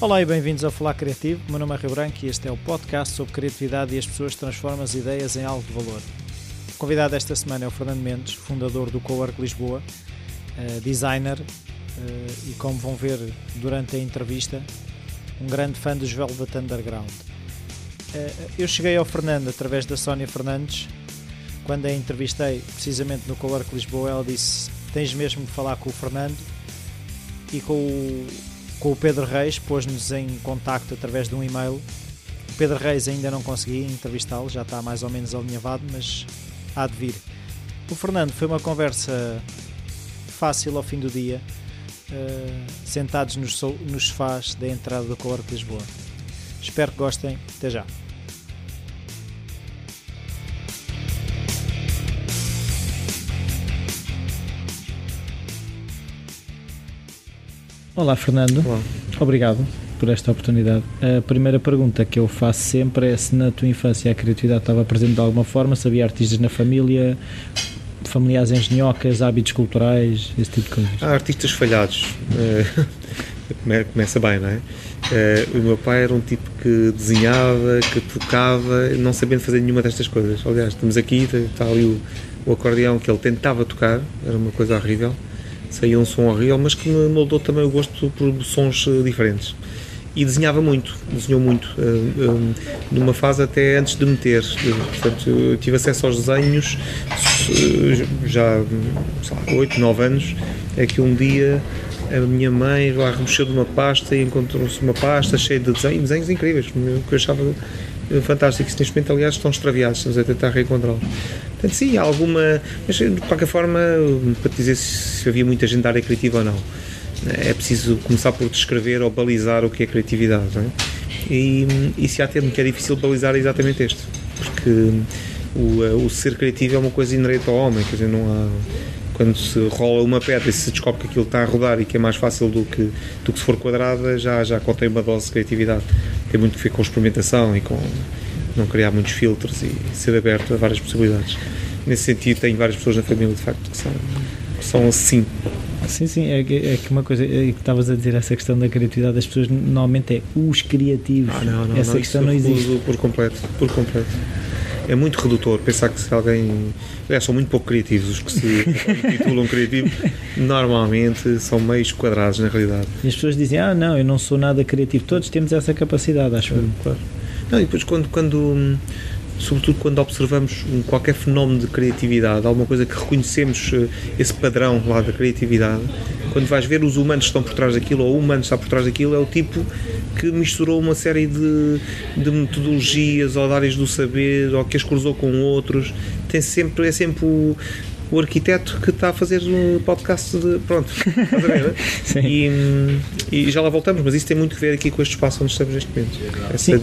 Olá e bem-vindos ao Falar Criativo. Meu nome é Rio Branco e este é o podcast sobre criatividade e as pessoas transformam as ideias em algo de valor. O convidado esta semana é o Fernando Mendes, fundador do Cowork Lisboa, uh, designer uh, e, como vão ver durante a entrevista, um grande fã dos Velvet Underground. Uh, eu cheguei ao Fernando através da Sónia Fernandes. Quando a entrevistei, precisamente no Cowork Lisboa, ela disse: Tens mesmo de falar com o Fernando e com o com o Pedro Reis, pôs-nos em contacto através de um e-mail. O Pedro Reis ainda não consegui entrevistá-lo, já está mais ou menos alinhavado, mas há de vir. O Fernando foi uma conversa fácil ao fim do dia, uh, sentados nos, nos sofás da entrada do Color de Lisboa. Espero que gostem. Até já. Olá, Fernando. Olá. Obrigado por esta oportunidade. A primeira pergunta que eu faço sempre é se na tua infância a criatividade estava presente de alguma forma, se havia artistas na família, familiares engenhocas, hábitos culturais, esse tipo de coisas. Há artistas falhados. Eh, começa bem, não é? Eh, o meu pai era um tipo que desenhava, que tocava, não sabendo fazer nenhuma destas coisas. Aliás, estamos aqui, está ali o, o acordeão que ele tentava tocar, era uma coisa horrível saía um som horrível, mas que me moldou também o gosto por sons eh, diferentes. E desenhava muito, desenhou muito, uh, numa fase até antes de meter. Portanto, eu tive acesso aos desenhos já, lá, 8, 9 anos. É que um dia a minha mãe lá remexeu de uma pasta e encontrou-se uma pasta cheia de desenhos, desenhos incríveis, que eu achava fantásticos. Neste momento, aliás, estão extraviados, estamos a tentar reencontrá-los. Portanto, sim, alguma. Mas de qualquer forma, para dizer se havia muita gente da área criativa ou não, é preciso começar por descrever ou balizar o que é criatividade. Não é? E, e se há termo que é difícil balizar é exatamente este, porque o, o ser criativo é uma coisa inerente ao homem, quer dizer, não há quando se rola uma pedra e se descobre que aquilo está a rodar e que é mais fácil do que, do que se for quadrada, já, já contém uma dose de criatividade. Tem muito a ver com experimentação e com não criar muitos filtros e ser aberto a várias possibilidades. Nesse sentido, tenho várias pessoas na família, de facto, que são, que são assim. Sim, sim, é que, é que uma coisa é que estavas a dizer, essa questão da criatividade, as pessoas normalmente é os criativos. Ah, não, não, essa não, questão não existe. Por completo, por completo é muito redutor pensar que se alguém. É, são muito pouco criativos os que se titulam criativos, normalmente são meios quadrados na realidade. E as pessoas dizem: Ah, não, eu não sou nada criativo. Todos temos essa capacidade, acho. É, claro. Não, e depois, quando, quando, sobretudo quando observamos qualquer fenómeno de criatividade, alguma coisa que reconhecemos eh, esse padrão lá da criatividade, quando vais ver os humanos que estão por trás daquilo ou o humano está por trás daquilo, é o tipo que misturou uma série de, de metodologias ou de áreas do saber ou que as cruzou com outros. Tem sempre, é sempre o, o arquiteto que está a fazer um podcast de. Pronto, estás a ver? Sim. E, e, já lá voltamos, mas isso tem muito a ver aqui com este espaço onde estamos neste momento. Sim.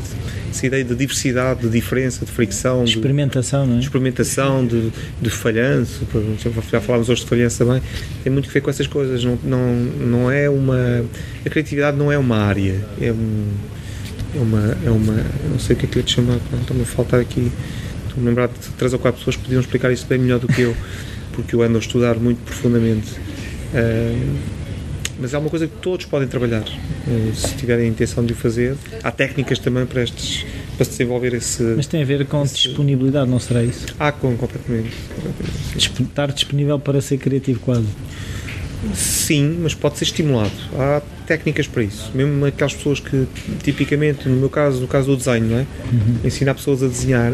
Essa ideia de diversidade, de diferença, de fricção, de experimentação, de, não é? De experimentação, de, de falhanço, já falámos hoje de falhanço também, tem muito a ver com essas coisas. Não, não, não é uma. A criatividade não é uma área, é, um, é uma. É uma não sei o que é que lhe te chamar, está-me a faltar aqui. Estou-me a lembrar de três ou quatro pessoas que podiam explicar isso bem melhor do que eu porque eu ando a estudar muito profundamente. Uh, mas é uma coisa que todos podem trabalhar, uh, se tiverem a intenção de o fazer. Há técnicas também para, estes, para se desenvolver esse. Mas tem a ver com esse... disponibilidade, não será isso? Ah, com, completamente. Estar disponível para ser criativo, quase. Sim, mas pode ser estimulado. Há técnicas para isso. Mesmo aquelas pessoas que, tipicamente, no meu caso, no caso do desenho, não é? Uhum. ensinar pessoas a desenhar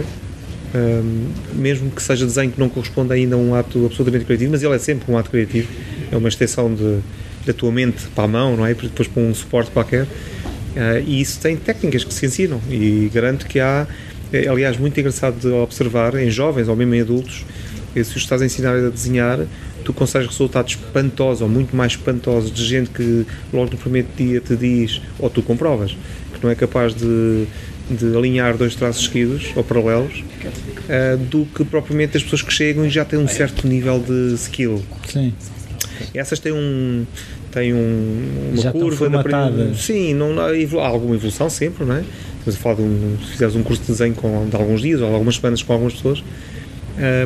um, mesmo que seja desenho que não corresponda ainda a um ato absolutamente criativo, mas ele é sempre um ato criativo, é uma extensão de, da tua mente para a mão, não é? Depois para um suporte qualquer. Uh, e isso tem técnicas que se ensinam e garanto que há, é, aliás, muito engraçado de observar em jovens ou mesmo em adultos, se os estás a ensinar a desenhar, tu consegues resultados espantosos ou muito mais espantosos de gente que logo no primeiro dia te diz, ou tu comprovas, que não é capaz de de alinhar dois traços seguidos ou paralelos uh, do que propriamente as pessoas que chegam e já têm um certo nível de skill. Sim. Essas têm um têm um, uma já curva da sim, não há alguma evolução sempre, não é? Estamos a falar de um, se fizeres um curso de desenho com, de alguns dias ou algumas semanas com algumas pessoas,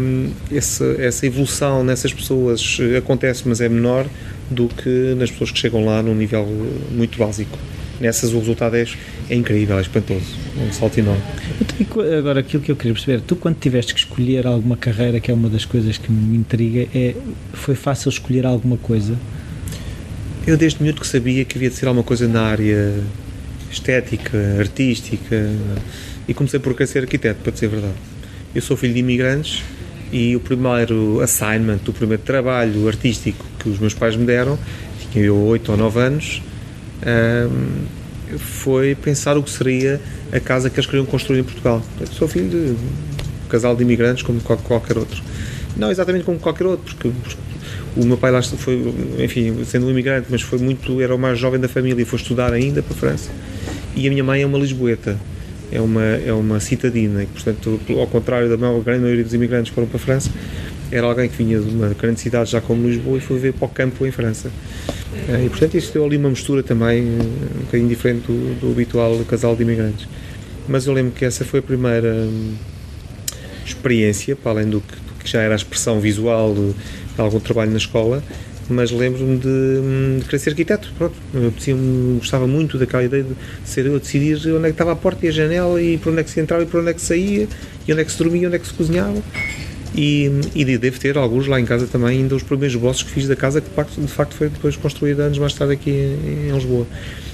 um, essa, essa evolução nessas pessoas acontece, mas é menor do que nas pessoas que chegam lá num nível muito básico. Nessas o resultado é, é incrível, é espantoso, é um salto enorme. Então, agora, aquilo que eu queria perceber, tu quando tiveste que escolher alguma carreira, que é uma das coisas que me intriga, é, foi fácil escolher alguma coisa? Eu desde muito que sabia que havia de ser alguma coisa na área estética, artística, e comecei por querer ser arquiteto, para dizer a verdade. Eu sou filho de imigrantes e o primeiro assignment, o primeiro trabalho artístico que os meus pais me deram, tinha eu 8 ou 9 anos, um, foi pensar o que seria a casa que eles queriam construir em Portugal. Eu sou filho de um casal de imigrantes como qualquer outro. Não exatamente como qualquer outro, porque o meu pai lá foi, enfim, sendo um imigrante, mas foi muito, era o mais jovem da família e foi estudar ainda para a França. E a minha mãe é uma lisboeta é uma, é uma citadina, e, portanto, ao contrário da maior, grande maioria dos imigrantes que foram para a França, era alguém que vinha de uma grande cidade já como Lisboa e foi ver para o campo em França. Eh, e, portanto, isto deu ali uma mistura também um bocadinho diferente do, do habitual casal de imigrantes. Mas eu lembro que essa foi a primeira hum, experiência, para além do que, do que já era a expressão visual de, de algum trabalho na escola, mas lembro-me de, de, querer ser arquiteto. Pronto, eu gostava muito daquela ideia de ser eu a decidir onde é que estava a porta e a janela e por onde é que se entrava e por onde é que saía e onde é que se dormia e onde é que se cozinhava. E, e devo ter alguns lá em casa também, ainda os primeiros bosses que fiz da casa, que de facto, foi depois construída anos mais tarde aqui em, em Lisboa.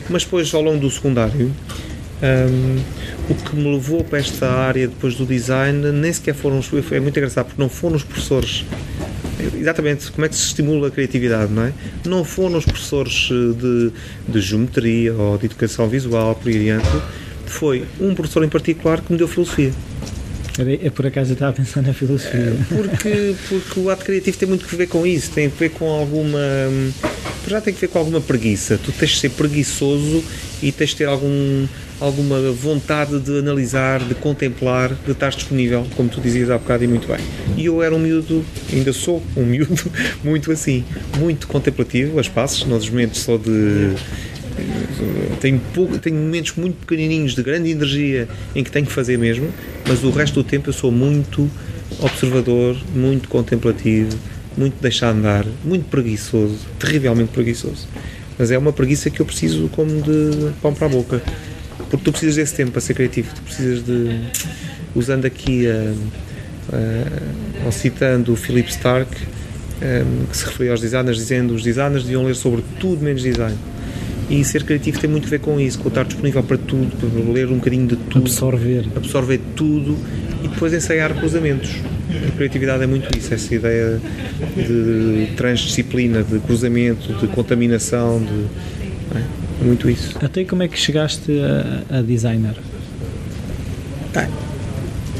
Mas depois, ao longo do secundário, um, o que me levou para esta área depois do design nem sequer foram os. É muito engraçado porque não foram os professores exatamente como é que se estimula a criatividade, não é? Não foram os professores de, de geometria ou de educação visual, por aí adiante, foi um professor em particular que me deu filosofia. É por acaso eu estava a pensar na filosofia. Porque, porque o ato criativo tem muito que ver com isso, tem a ver com alguma. Já tem que ver com alguma preguiça. Tu tens de ser preguiçoso e tens de ter algum, alguma vontade de analisar, de contemplar, de estar disponível, como tu dizias há bocado e muito bem. E eu era um miúdo, ainda sou um miúdo, muito assim, muito contemplativo, as passos, nos momentos só de tenho, pouco, tenho momentos muito pequenininhos de grande energia em que tenho que fazer mesmo, mas o resto do tempo eu sou muito observador, muito contemplativo, muito deixar andar, muito preguiçoso, terrivelmente preguiçoso. Mas é uma preguiça que eu preciso como de pão para a boca porque tu precisas desse tempo para ser criativo, tu precisas de, usando aqui, ou citando o Philip Stark, um, que se referia aos designers, dizendo os designers deviam ler sobre tudo menos design. E ser criativo tem muito a ver com isso, com estar disponível para tudo, para ler um bocadinho de tudo, absorver, absorver tudo e depois ensaiar cruzamentos. A criatividade é muito isso, essa ideia de transdisciplina, de cruzamento, de contaminação, de, é? muito isso. Até como é que chegaste a, a designer? Tá.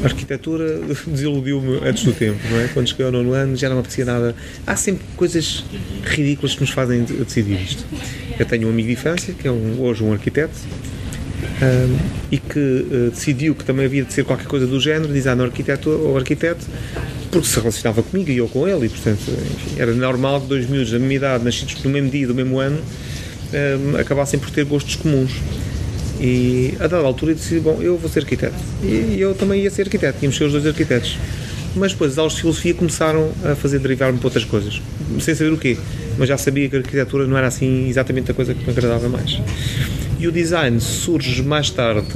A arquitetura desiludiu-me antes do tempo, não é? Quando cheguei ao nono ano já não me apetecia nada. Há sempre coisas ridículas que nos fazem decidir isto. Eu tenho um amigo de infância, que é um, hoje um arquiteto, um, e que uh, decidiu que também havia de ser qualquer coisa do género, designer arquiteto ou arquiteto, porque se relacionava comigo e eu com ele, e portanto enfim, era normal que dois miúdos da minha idade, nascidos no mesmo dia, do mesmo ano, um, acabassem por ter gostos comuns. E a dada altura eu decidi, bom, eu vou ser arquiteto. E eu também ia ser arquiteto, íamos ser os dois arquitetos. Mas depois as aulas de filosofia começaram a fazer derivar-me para outras coisas, sem saber o quê. Mas já sabia que a arquitetura não era assim exatamente a coisa que me agradava mais. E o design surge mais tarde,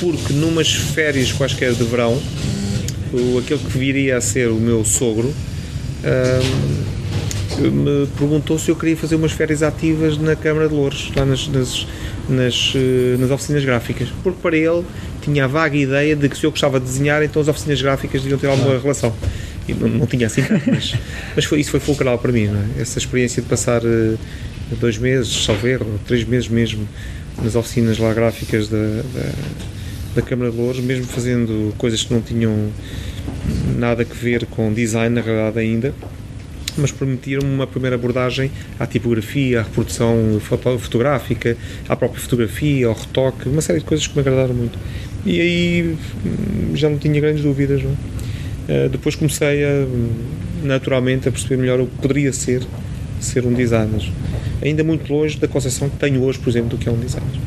porque numas férias quaisquer de verão, o, aquele que viria a ser o meu sogro, me perguntou se eu queria fazer umas férias ativas na Câmara de Louros, lá nas, nas, nas, eh, nas oficinas gráficas, porque para ele tinha a vaga ideia de que se eu gostava de desenhar, então as oficinas gráficas deviam ter alguma relação. E não, não tinha assim mas, mas foi, isso foi fulcral para mim, é? essa experiência de passar uh, dois meses, salver, ou três meses mesmo, nas oficinas lá gráficas da, da, da Câmara de Louros, mesmo fazendo coisas que não tinham nada a ver com design, na realidade, ainda mas permitiram uma primeira abordagem à tipografia, à reprodução fotográfica, à própria fotografia, ao retoque, uma série de coisas que me agradaram muito. E aí hum, já não tinha grandes dúvidas. Não? Uh, depois comecei a, naturalmente a perceber melhor o que poderia ser ser um designer. Ainda muito longe da concepção que tenho hoje, por exemplo, do que é um designer.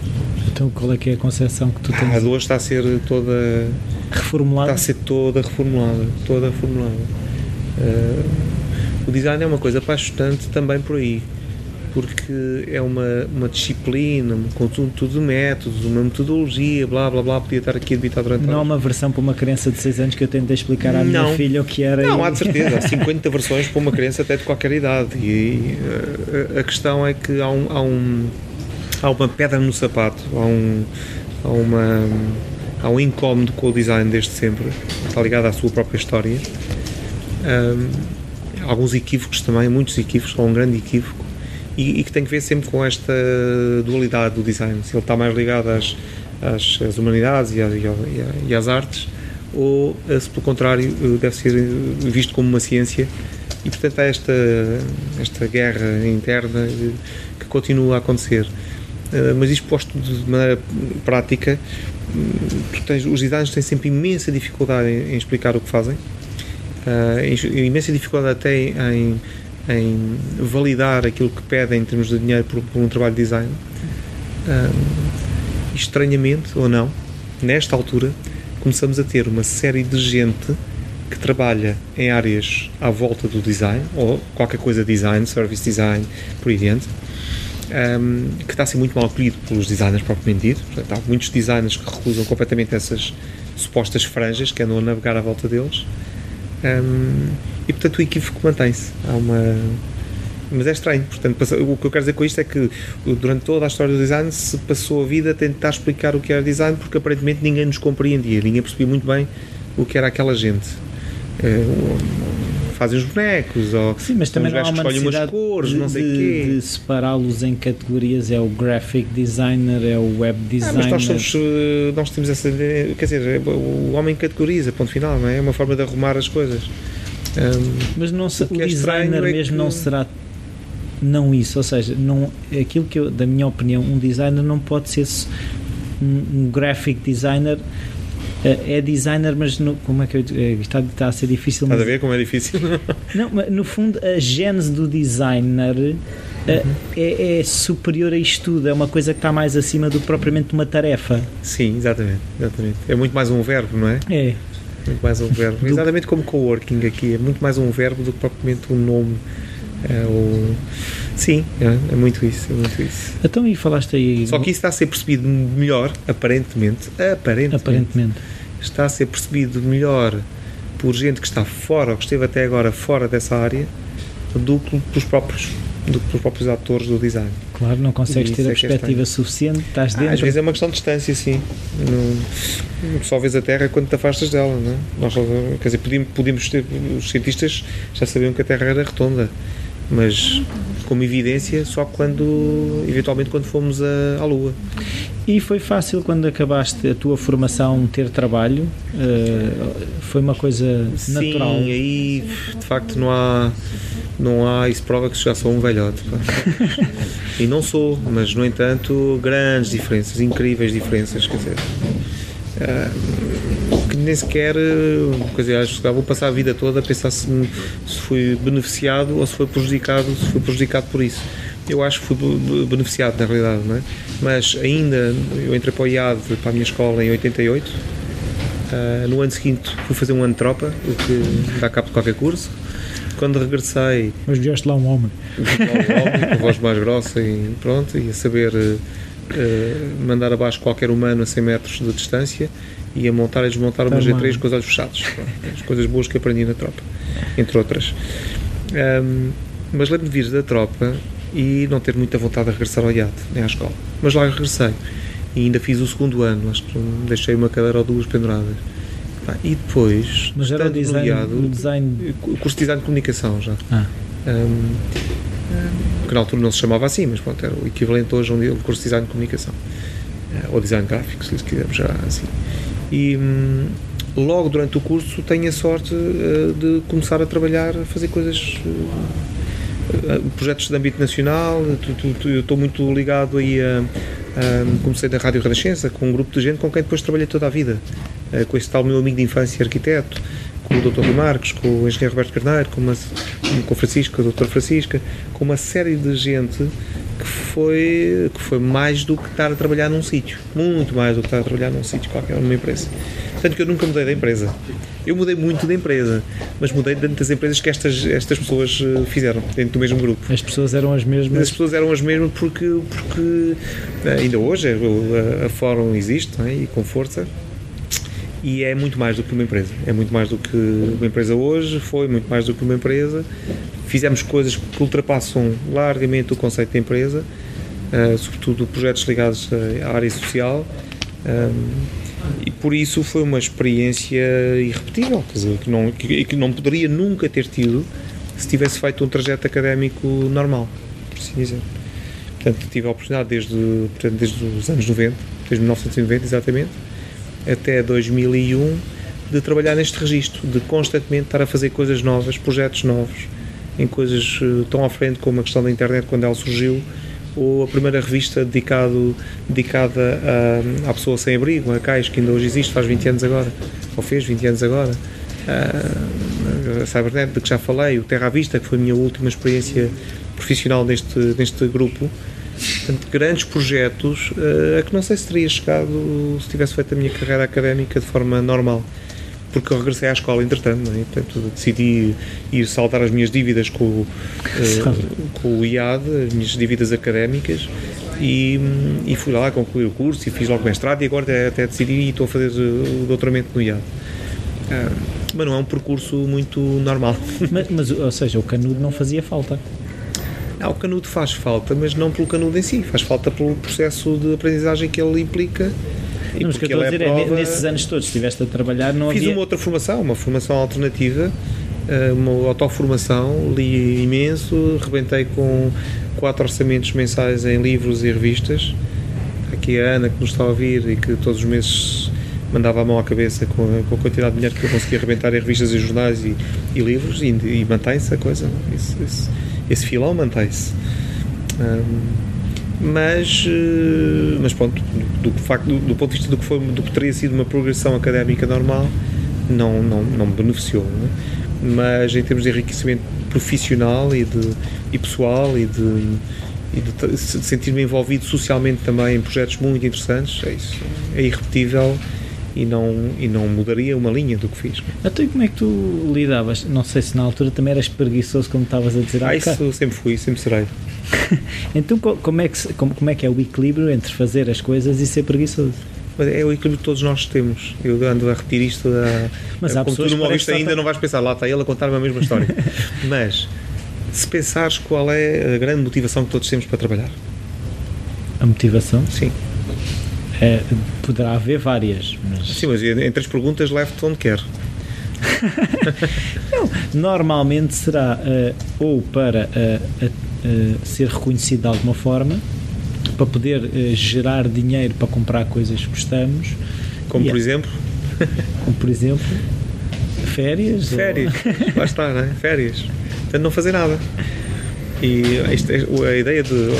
Então qual é que é a concepção que tu tens? Ah, a de hoje está a ser toda reformulada. Está a ser toda reformulada, toda reformulada. Uh, o design é uma coisa apaixonante também por aí. porque é uma, uma disciplina, um conjunto de métodos, uma metodologia, blá blá blá, podia estar aqui a debitar durante Não há uma versão para uma criança de 6 anos que eu tentei explicar à minha Não. filha o que era. Não, e- há de certeza, há 50 versões para uma criança até de qualquer idade. E eh, a questão é que há, um, há, um, há uma pedra no sapato, há um, há uma, há um incómodo com o design desde sempre, está ligado à sua própria história. Ahm, alguns equívocos também, muitos equívocos, ou um grande equívoco, e, e que tem que ver sempre com esta dualidade do design. Se ele está mais ligado às, às, às humanidades e, à- e à- e às artes, ou eh, se pelo contrário eh, deve ser eh, visto como uma ciência e portanto há esta, esta guerra interna que continua a acontecer. Mas isto posto de maneira prática, hum, tens, os designers têm sempre imensa dificuldade em, em explicar o que fazem, eh, em- imensa dificuldade até em, em validar aquilo que pedem em termos de dinheiro por, por um trabalho de design. Hum, estranhamente ou não, nesta altura, começamos a ter uma série de gente que trabalha em áreas à volta do design, ou qualquer coisa design, service design, por aí diante, um, que está a ser muito mal acolhido pelos designers propriamente dito. Portanto, há muitos designers que recusam completamente essas supostas franjas que andam a navegar à volta deles. Um, e portanto o equívoco mantém-se. Há uma. Mas é estranho, portanto, o que eu quero dizer com isto é que durante toda a história do design se passou a vida a tentar explicar o que era design porque aparentemente ninguém nos compreendia, ninguém percebia muito bem o que era aquela gente. Eh, fazem os bonecos, ou Sim, mas também não há uma necessidade cores, de, não sei o de- quê. de separá-los em categorias. É o graphic designer, é o web Ah, designer. mas nós somos, eh, nós temos essa ideia, quer dizer, é- o homem categoriza, ponto final, não é? É uma forma de arrumar as coisas. Ahm, Mas não se- O o, é estranho designer é mesmo que- não será não isso, ou seja, não aquilo que eu, da minha opinião, um designer não pode ser um, um graphic designer é designer, mas no, como é que eu, eh, está, está a ser difícil estás a mas- ver como é difícil? Não, mas no fundo a gênese do designer eh, é, é superior a isto tudo, é uma coisa que está mais acima do que propriamente uma tarefa. Sim, exatamente, exatamente. É muito mais um verbo, não é? É. Muito mais um verbo. Do- Exatamente como coworking aqui, é muito mais um verbo do que propriamente um nome. É o... Sim, é, é muito isso, é muito isso. Então e falaste aí Só que isso está a ser percebido melhor, aparentemente, aparentemente, aparentemente. está a ser percebido melhor por gente que está fora, ou que esteve até agora fora dessa área, do que pelos próprios, do que pelos próprios atores do design. Claro, não consegues ter a é é perspectiva suficiente, estás Ah, dentro. às vezes é uma questão de distância, sim. Não, só vês a Terra quando te afastas dela, não é? Nós, quer dizer, podíamos, podíamos ter, os cientistas já sabiam que a Terra era redonda, mas como evidência só quando, eventualmente, quando fomos a- à Lua. E foi fácil quando acabaste a tua formação ter trabalho? Eh, foi uma coisa natural? Sim, aí de facto não há, não há, isso prova que já sou um velhote. e não sou, mas no entanto, grandes diferenças, incríveis diferenças, quer dizer. que nem sequer, eh, quer dizer, acho que vou passar a vida toda a pensar se, se fui beneficiado ou se foi prejudicado, se fui prejudicado por isso. Eu acho que fui be- beneficiado na realidade, não é? Mas ainda, eu entrei para o IAD, para a minha escola em 88, Uh, no ano seguinte fui fazer um ano de tropa, o que dá cabo de qualquer curso. Quando regressei, Mas vieste lá um homem. o homem, com a voz mais grossa e pronto, e a saber uh, mandar abaixo qualquer humano a 100 metros de distância e a montar e desmontar uma Tá G3 bem. com os olhos fechados. As coisas boas que aprendi na tropa, entre outras. Um, mas lembro-me de vir da tropa e não ter muita vontade de regressar ao IAD, nem à escola. Mas lá regressei e ainda fiz o segundo ano, acho que deixei uma cadeira ou duas penduradas. E depois, Mas era o design, o design. o curso de design de comunicação já. Ah, Um, que na altura não se chamava assim, mas pronto, era o equivalente hoje a um curso de design de comunicação. Eh, Ou design gráfico, se lhe quisermos já assim. E hum, logo durante o curso tenho a sorte eh, de começar a trabalhar, a fazer coisas. eh, projetos de âmbito nacional, eu estou muito ligado aí a, a- comecei na Rádio Renascença com um grupo de gente com quem depois trabalhei toda a vida, Eh, com esse tal meu amigo de infância arquiteto, com o Dr. Rui Marques, com o engenheiro Roberto Carneiro, com, uma, com o Francisco, com a Dra. Francisca, com uma série de gente que foi, que foi mais do que estar a trabalhar num sítio, muito mais do que estar a trabalhar num sítio qualquer, numa empresa. Tanto que eu nunca mudei da empresa. Eu mudei muito da empresa, mas mudei dentro das empresas que estas, estas pessoas eh, fizeram, dentro do mesmo grupo. As pessoas eram as mesmas? As pessoas eram as mesmas porque, porque eh, ainda hoje a, a Fórum existe é? e com força e é muito mais do que uma empresa. É muito mais do que uma empresa hoje, foi muito mais do que uma empresa. Fizemos coisas que ultrapassam largamente o conceito de empresa, uh, sobretudo projetos ligados à área social. Um, e por isso foi uma experiência irrepetível, quer dizer, que não, que, que não poderia nunca ter tido se tivesse feito um trajeto académico normal, por assim dizer. Portanto, tive a oportunidade desde, portanto, desde os anos 90, desde 1990 exatamente, até 2001, de trabalhar neste registro, de constantemente estar a fazer coisas novas, projetos novos, em coisas eh, tão à frente como a questão da internet quando ela surgiu, ou a primeira revista dedicado, dedicada a, à pessoa sem abrigo, a CAIS, que ainda hoje existe, faz 20 anos agora, ou fez 20 anos agora. A, a Cybernet, de que já falei, o Terra à Vista, que foi a minha última experiência profissional neste, neste grupo. Portanto, grandes projetos a que não sei se teria chegado se tivesse feito a minha carreira académica de forma normal porque eu regressei à escola entretanto, é? Portanto, decidi ir saltar as minhas dívidas com, uh, com o IAD, as minhas dívidas académicas, e, e, fui lá concluir o curso e fiz logo mestrado e agora até, até decidi e estou a fazer o doutoramento no IAD. Uh, mas não é um percurso muito normal. Mas, mas, ou seja, o canudo não fazia falta? Ah, o canudo faz falta, mas não pelo canudo em si, faz falta pelo processo de aprendizagem que ele implica não, mas o que eu estou a dizer é, prova... nesses anos todos estiveste a trabalhar, não Fiz havia... uma outra formação, uma formação alternativa, eh, uma autoformação, li imenso, rebentei com quatro orçamentos mensais em livros e revistas. Aqui a Ana que nos está a ouvir e que todos os meses mandava a mão à cabeça com a, com a quantidade de dinheiro que eu conseguia arrebentar em revistas e jornais e, e livros e, e mantém-se a coisa, esse, esse, esse filão mantém-se. Um, mas, eh, mas pronto, do, do, facto, do, do, ponto de vista do que, foi, do que teria sido uma progressão académica normal, não, não, não me beneficiou. Não é? Mas em termos de enriquecimento profissional e, de, e pessoal e de, e de, sentir-me envolvido socialmente também em projetos muito interessantes, é isso, é irrepetível e não, e não mudaria uma linha do que fiz. Então, e como é que tu lidavas? Não sei se na altura também eras preguiçoso, como estavas a dizer. Ah, isso sempre fui, sempre serei. então, como é, que, como, como é que é o equilíbrio entre fazer as coisas e ser preguiçoso? É o equilíbrio que todos nós temos. Eu ando a repetir isto. A, Mas há como tu não me ouviste ainda, não vais pensar, lá está ele a contar-me a mesma história. Mas, se pensares qual é a grande motivação que todos temos para trabalhar? A motivação? Sim. É, poderá haver várias. Mas... Sim, mas entre as perguntas, leve-te onde quer. normalmente será uh, ou para uh, uh, ser reconhecido de alguma forma, para poder gerar dinheiro para comprar coisas que gostamos. Como por exemplo? Como por exemplo, férias. Férias, ou... lá está, não é? Férias. Portanto, não fazer nada. E isto, é, a ideia de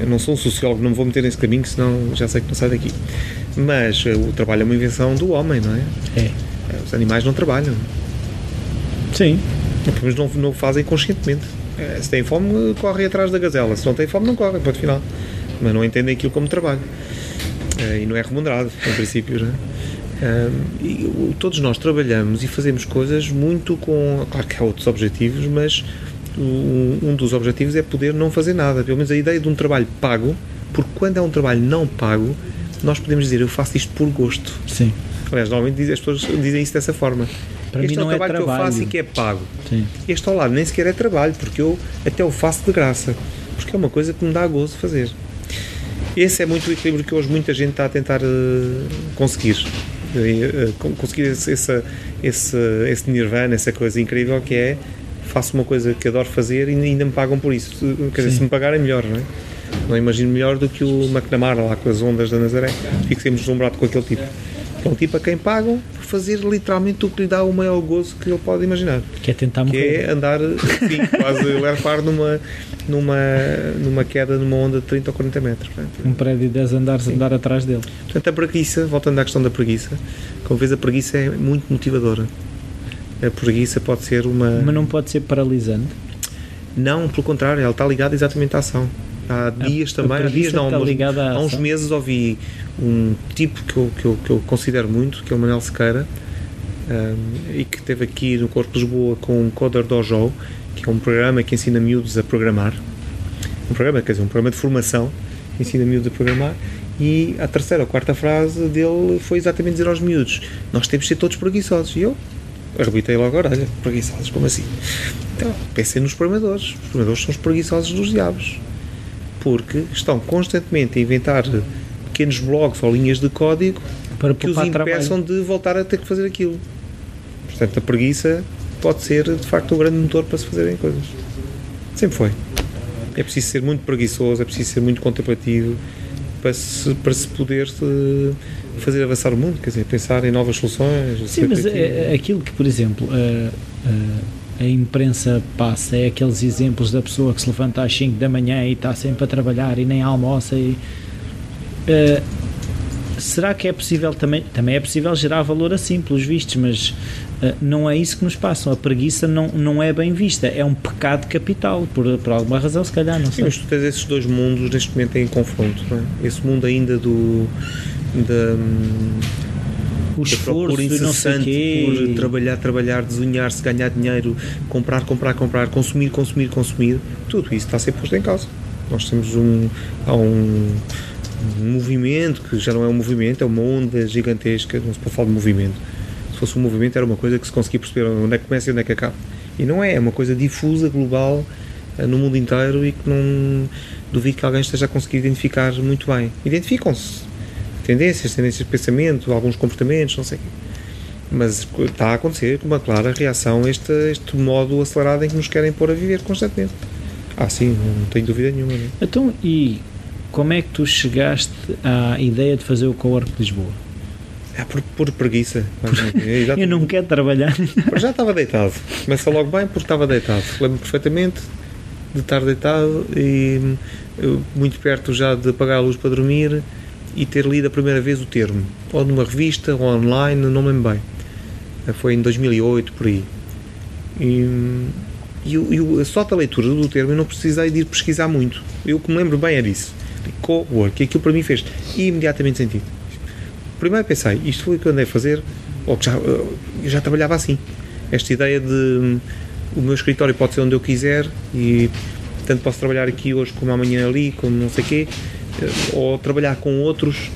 eu não sou um sociólogo, não me vou meter nesse caminho, senão já sei que não sai daqui. Mas o trabalho é uma invenção do homem, não é? É. Os animais não trabalham. Sim. Pelo menos não, não fazem conscientemente. É, se tem fome, corre atrás da gazela. Se não tem fome, não corre, ponto final. Mas não entendem aquilo como trabalho. E não é remunerado, em princípio. Não é? e, todos nós trabalhamos e fazemos coisas muito com. Claro que há outros objetivos, mas um dos objetivos é poder não fazer nada. Pelo menos a ideia de um trabalho pago, porque quando é um trabalho não pago, nós podemos dizer eu faço isto por gosto. Sim. Aliás, normalmente as pessoas dizem isso dessa forma. Para este mim é o trabalho, é trabalho que eu faço e que é pago. Sim. Este ao lado nem sequer é trabalho, porque eu até o faço de graça. Porque é uma coisa que me dá gozo fazer. Esse é muito o equilíbrio que hoje muita gente está a tentar uh, conseguir. Uh, conseguir esse, esse, esse, esse nirvana, essa coisa incrível que é faço uma coisa que adoro fazer e ainda me pagam por isso. Quer dizer, se me pagarem, melhor, não é? Não imagino melhor do que o McNamara lá com as ondas da Nazaré. Fico sempre deslumbrado com aquele tipo. É um tipo a quem pagam por fazer literalmente o que lhe dá o maior gozo que ele pode imaginar. Que é tentar morrer. Que é andar, enfim, quase lerpar numa, numa, numa queda numa onda de 30 ou 40 metros. Um prédio de 10 andares, andar atrás dele. Portanto, a preguiça, voltando à questão da preguiça, como vês, a preguiça é muito motivadora a preguiça pode ser uma. Mas não pode ser paralisante? Não, pelo contrário, ela está ligada exatamente à ação. há dias a, também, a há dias não, há, há uns meses ouvi um tipo que eu, que eu, que eu considero muito, que é o Manuel Sequeira, um, e que esteve aqui no Corpo de Lisboa com o Coder Dojo, que é um programa que ensina miúdos a programar. Um programa, quer dizer, um programa de formação que ensina miúdos a programar. E a terceira ou quarta frase dele foi exatamente dizer aos miúdos: Nós temos de ser todos preguiçosos. E eu arrebitei logo agora: Olha, preguiçosos, como assim? Então, pensem nos programadores. Os programadores são os preguiçosos dos diabos. Porque estão constantemente a inventar pequenos blogs ou linhas de código para que os impeçam de voltar a ter que fazer aquilo. Portanto, a preguiça pode ser de facto um grande motor para se fazerem coisas. Sempre foi. É preciso ser muito preguiçoso, é preciso ser muito contemplativo para se, para se poder eh, fazer avançar o mundo, quer dizer, pensar em novas soluções. Sim, mas é, aquilo que, por exemplo, a, a, a, imprensa passa é aqueles exemplos da pessoa que se levanta às 5 da manhã e está sempre a trabalhar e nem almoça e. será que é possível também? Também é possível gerar valor assim, pelos vistos, mas uh, não é isso que nos passam. A preguiça não, não é bem vista, é um pecado capital, por, por alguma razão, se calhar, não sei. Sim, mas tu tens esses dois mundos neste momento em confronto, é? Esse mundo ainda do. Da, o esforço incessante por trabalhar, trabalhar, desunhar-se, ganhar dinheiro, comprar, comprar, comprar, consumir, consumir, consumir, tudo isso está a ser posto em causa. Nós temos um, há um, um movimento que já não é um movimento, é uma onda gigantesca, não se pode falar de movimento. Se fosse um movimento era uma coisa que se conseguia perceber onde é que começa e onde é que acaba. E não é, é uma coisa difusa, global, eh, no mundo inteiro e que não duvido que alguém esteja a conseguir identificar muito bem. Identificam-se tendências, tendências de pensamento, alguns comportamentos, não sei mas está a acontecer uma clara reação a este, este modo acelerado em que nos querem pôr a viver constantemente. Ah, sim, não tenho dúvida nenhuma. Não? É? Então, e como é que tu chegaste à ideia de fazer o Cowork de Lisboa? É por, por preguiça. É eu não quero trabalhar. já estava deitado. Começa logo bem porque estava deitado. Lembro perfeitamente de estar deitado e muito perto já de apagar a luz para dormir e ter lido a primeira vez o termo. Ou numa revista, ou online, não me lembro bem. Foi em 2008, por aí. E, e, e só da leitura do termo eu não precisei de ir pesquisar muito. Eu que me lembro bem é disso co-work, aquilo para mim fez imediatamente sentido. Primeiro pensei, isto foi o que eu andei a fazer, ou que já, eu já trabalhava assim. Esta ideia de hum, o meu escritório pode ser onde eu quiser e tanto posso trabalhar aqui hoje como amanhã ali, como não sei quê, eh, ou trabalhar com outros,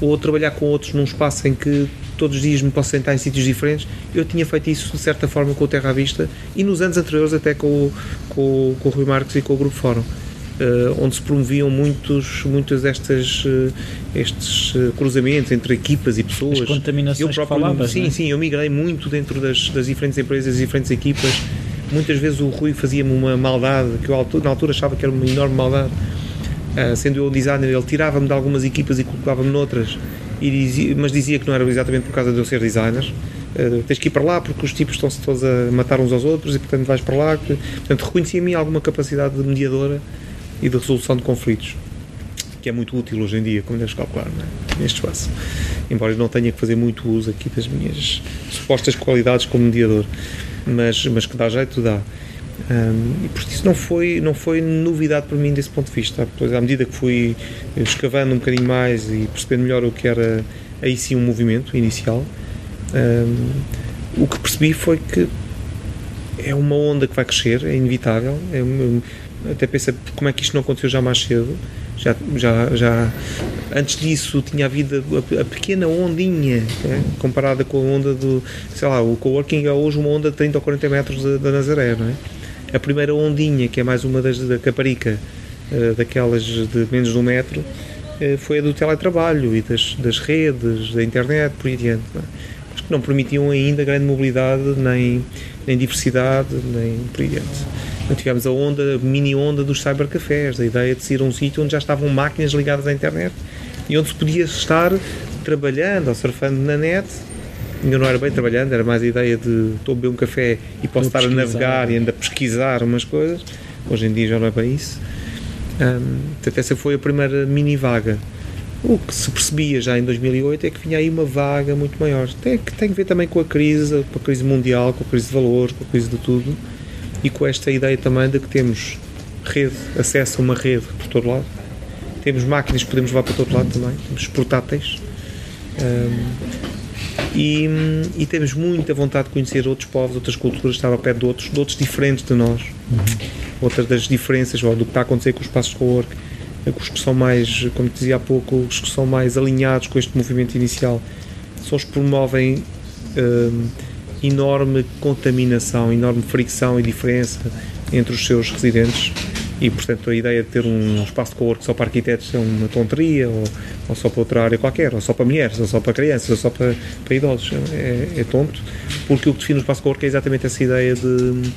ou trabalhar com outros num espaço em que todos os dias me posso sentar em sítios diferentes. Eu tinha feito isso de certa forma com o Terra à Vista e nos anos anteriores até com, com, com o Rui Marques e com o Grupo Fórum onde se promoviam muitos, muitos destes uh, estes uh, cruzamentos entre equipas e pessoas. As contaminações eu próprio, falavas, Sim, é? sim, eu migrei muito dentro das, das diferentes empresas e diferentes equipas. Muitas vezes o Rui fazia-me uma maldade, que eu na altura achava que era uma enorme maldade. sendo eu designer, ele tirava-me de algumas equipas e colocava-me noutras, e dizia, mas dizia que não era exatamente por causa de eu ser designer. Uh, tens que ir para lá porque os tipos estão-se todos a matar uns aos outros e portanto vais para lá. Portanto, reconhecia em mim alguma capacidade de mediadora e de resolução de conflitos, que é muito útil hoje em dia, como deves calcular, é? neste espaço. Embora eu não tenha que fazer muito uso aqui das minhas supostas qualidades como mediador, mas, mas que dá jeito, dá. Um, e por isso não foi, não foi novidade para mim desse ponto de vista. Pois, à medida que fui escavando um bocadinho mais e percebendo melhor o que era aí sim um movimento inicial, um, o que percebi foi que é uma onda que vai crescer, é inevitável. É, até pensei como é que isto não aconteceu já mais cedo. Já, já, já antes disso tinha havido a, a pequena ondinha é? comparada com a onda do sei lá, o coworking é hoje uma onda de 30 ou 40 metros da, Nazaré, não é? A primeira ondinha, que é mais uma das da Caparica, uh, daquelas de menos de um metro, uh, foi a do teletrabalho e das, das redes, da internet, por aí adiante. Não é? Mas que não permitiam ainda grande mobilidade, nem, nem diversidade, nem por aí adiante tivemos a onda, a mini onda dos cybercafés, a ideia de ir a um sítio onde já estavam máquinas ligadas à internet e onde se podia estar trabalhando ou surfando na net. Ainda não era bem trabalhando, era mais a ideia de estou a beber um café e posso estar a navegar e ainda a pesquisar umas coisas. Hoje em dia já não é bem isso. Um, portanto, essa foi a primeira mini vaga. O que se percebia já em 2008 é que vinha aí uma vaga muito maior. Tem, tem que ver também com a crise, com a crise mundial, com a crise de valores, com a crise de tudo e com esta ideia também de que temos rede, acesso a uma rede por todo lado. Temos máquinas que podemos levar para todo lado também, temos portáteis. Um, e, e, temos muita vontade de conhecer outros povos, outras culturas, estar ao pé de outros, de outros diferentes de nós. Uhum. Outras das diferenças ó, do que está a acontecer com os espaços de co-work, os que são mais, como dizia há pouco, os que são mais alinhados com este movimento inicial, são os que promovem um, enorme contaminação, enorme fricção e diferença entre os seus residentes e portanto a ideia de ter um espaço de co-work só para arquitetos é uma tonteria ou, ou, só para outra área qualquer, ou só para mulheres, ou só para crianças, ou só para, para idosos é, é tonto, porque o que define o espaço de co-work é exatamente essa ideia de,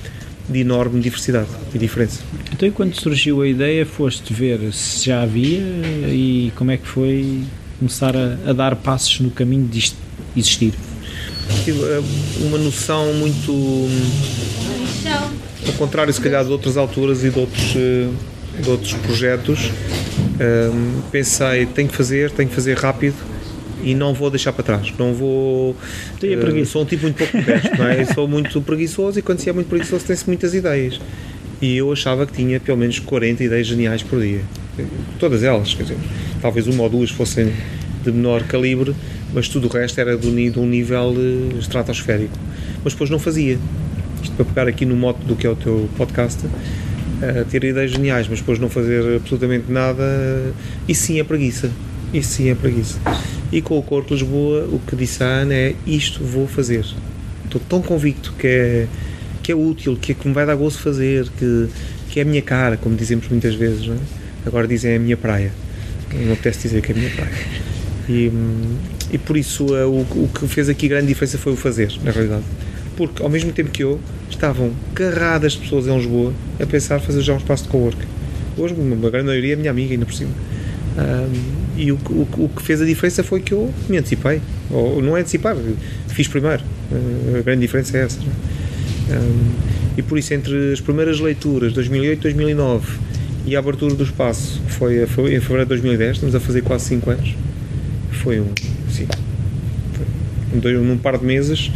de enorme diversidade e diferença. Então e quando surgiu a ideia foste ver se já havia e como é que foi começar a, a dar passos no caminho de existir? Tive eh, uma noção muito ao contrário, se calhar, de outras alturas e de outros, eh, de outros projetos, ehm, pensei, tenho que fazer, tenho que fazer rápido e não vou deixar para trás. Não vou. Uh, sou um tipo muito pouco modesto, não é? sou muito preguiçoso e quando se é muito preguiçoso tem-se muitas ideias. E eu achava que tinha pelo menos 40 ideias geniais por dia. Todas elas, quer dizer, talvez uma ou duas fossem de menor calibre, mas tudo o resto era de um nível uh, estratosférico. Mas depois não fazia isto para pegar aqui no moto do que é o teu podcast, uh, ter ideias geniais, mas depois não fazer absolutamente nada, isso sim é preguiça. Isso sim é preguiça. E com o Corpo Lisboa, o que disse a Ana é isto vou fazer. Estou tão convicto que é, que é útil, que, é, que me vai dar gosto fazer, que, que é a minha cara, como dizemos muitas vezes. É? Agora dizem é a minha praia. Não apetece dizer que é a minha praia. E, e por isso uh, o, o que fez aqui grande diferença foi o fazer, na realidade porque ao mesmo tempo que eu, estavam carradas de pessoas em Lisboa a pensar fazer já um espaço de co-work. Hoje, uma grande maioria é minha amiga, ainda por cima. E o, o, o, que fez a diferença foi que eu me antecipei. Ou não é antecipar, fiz primeiro. Uh, a grande diferença é essa. Um, e por isso, entre as primeiras leituras, 2008 e 2009, e a abertura do espaço, que foi, foi em fevereiro de 2010, estamos a fazer quase 5 anos, foi um. Um, num par de meses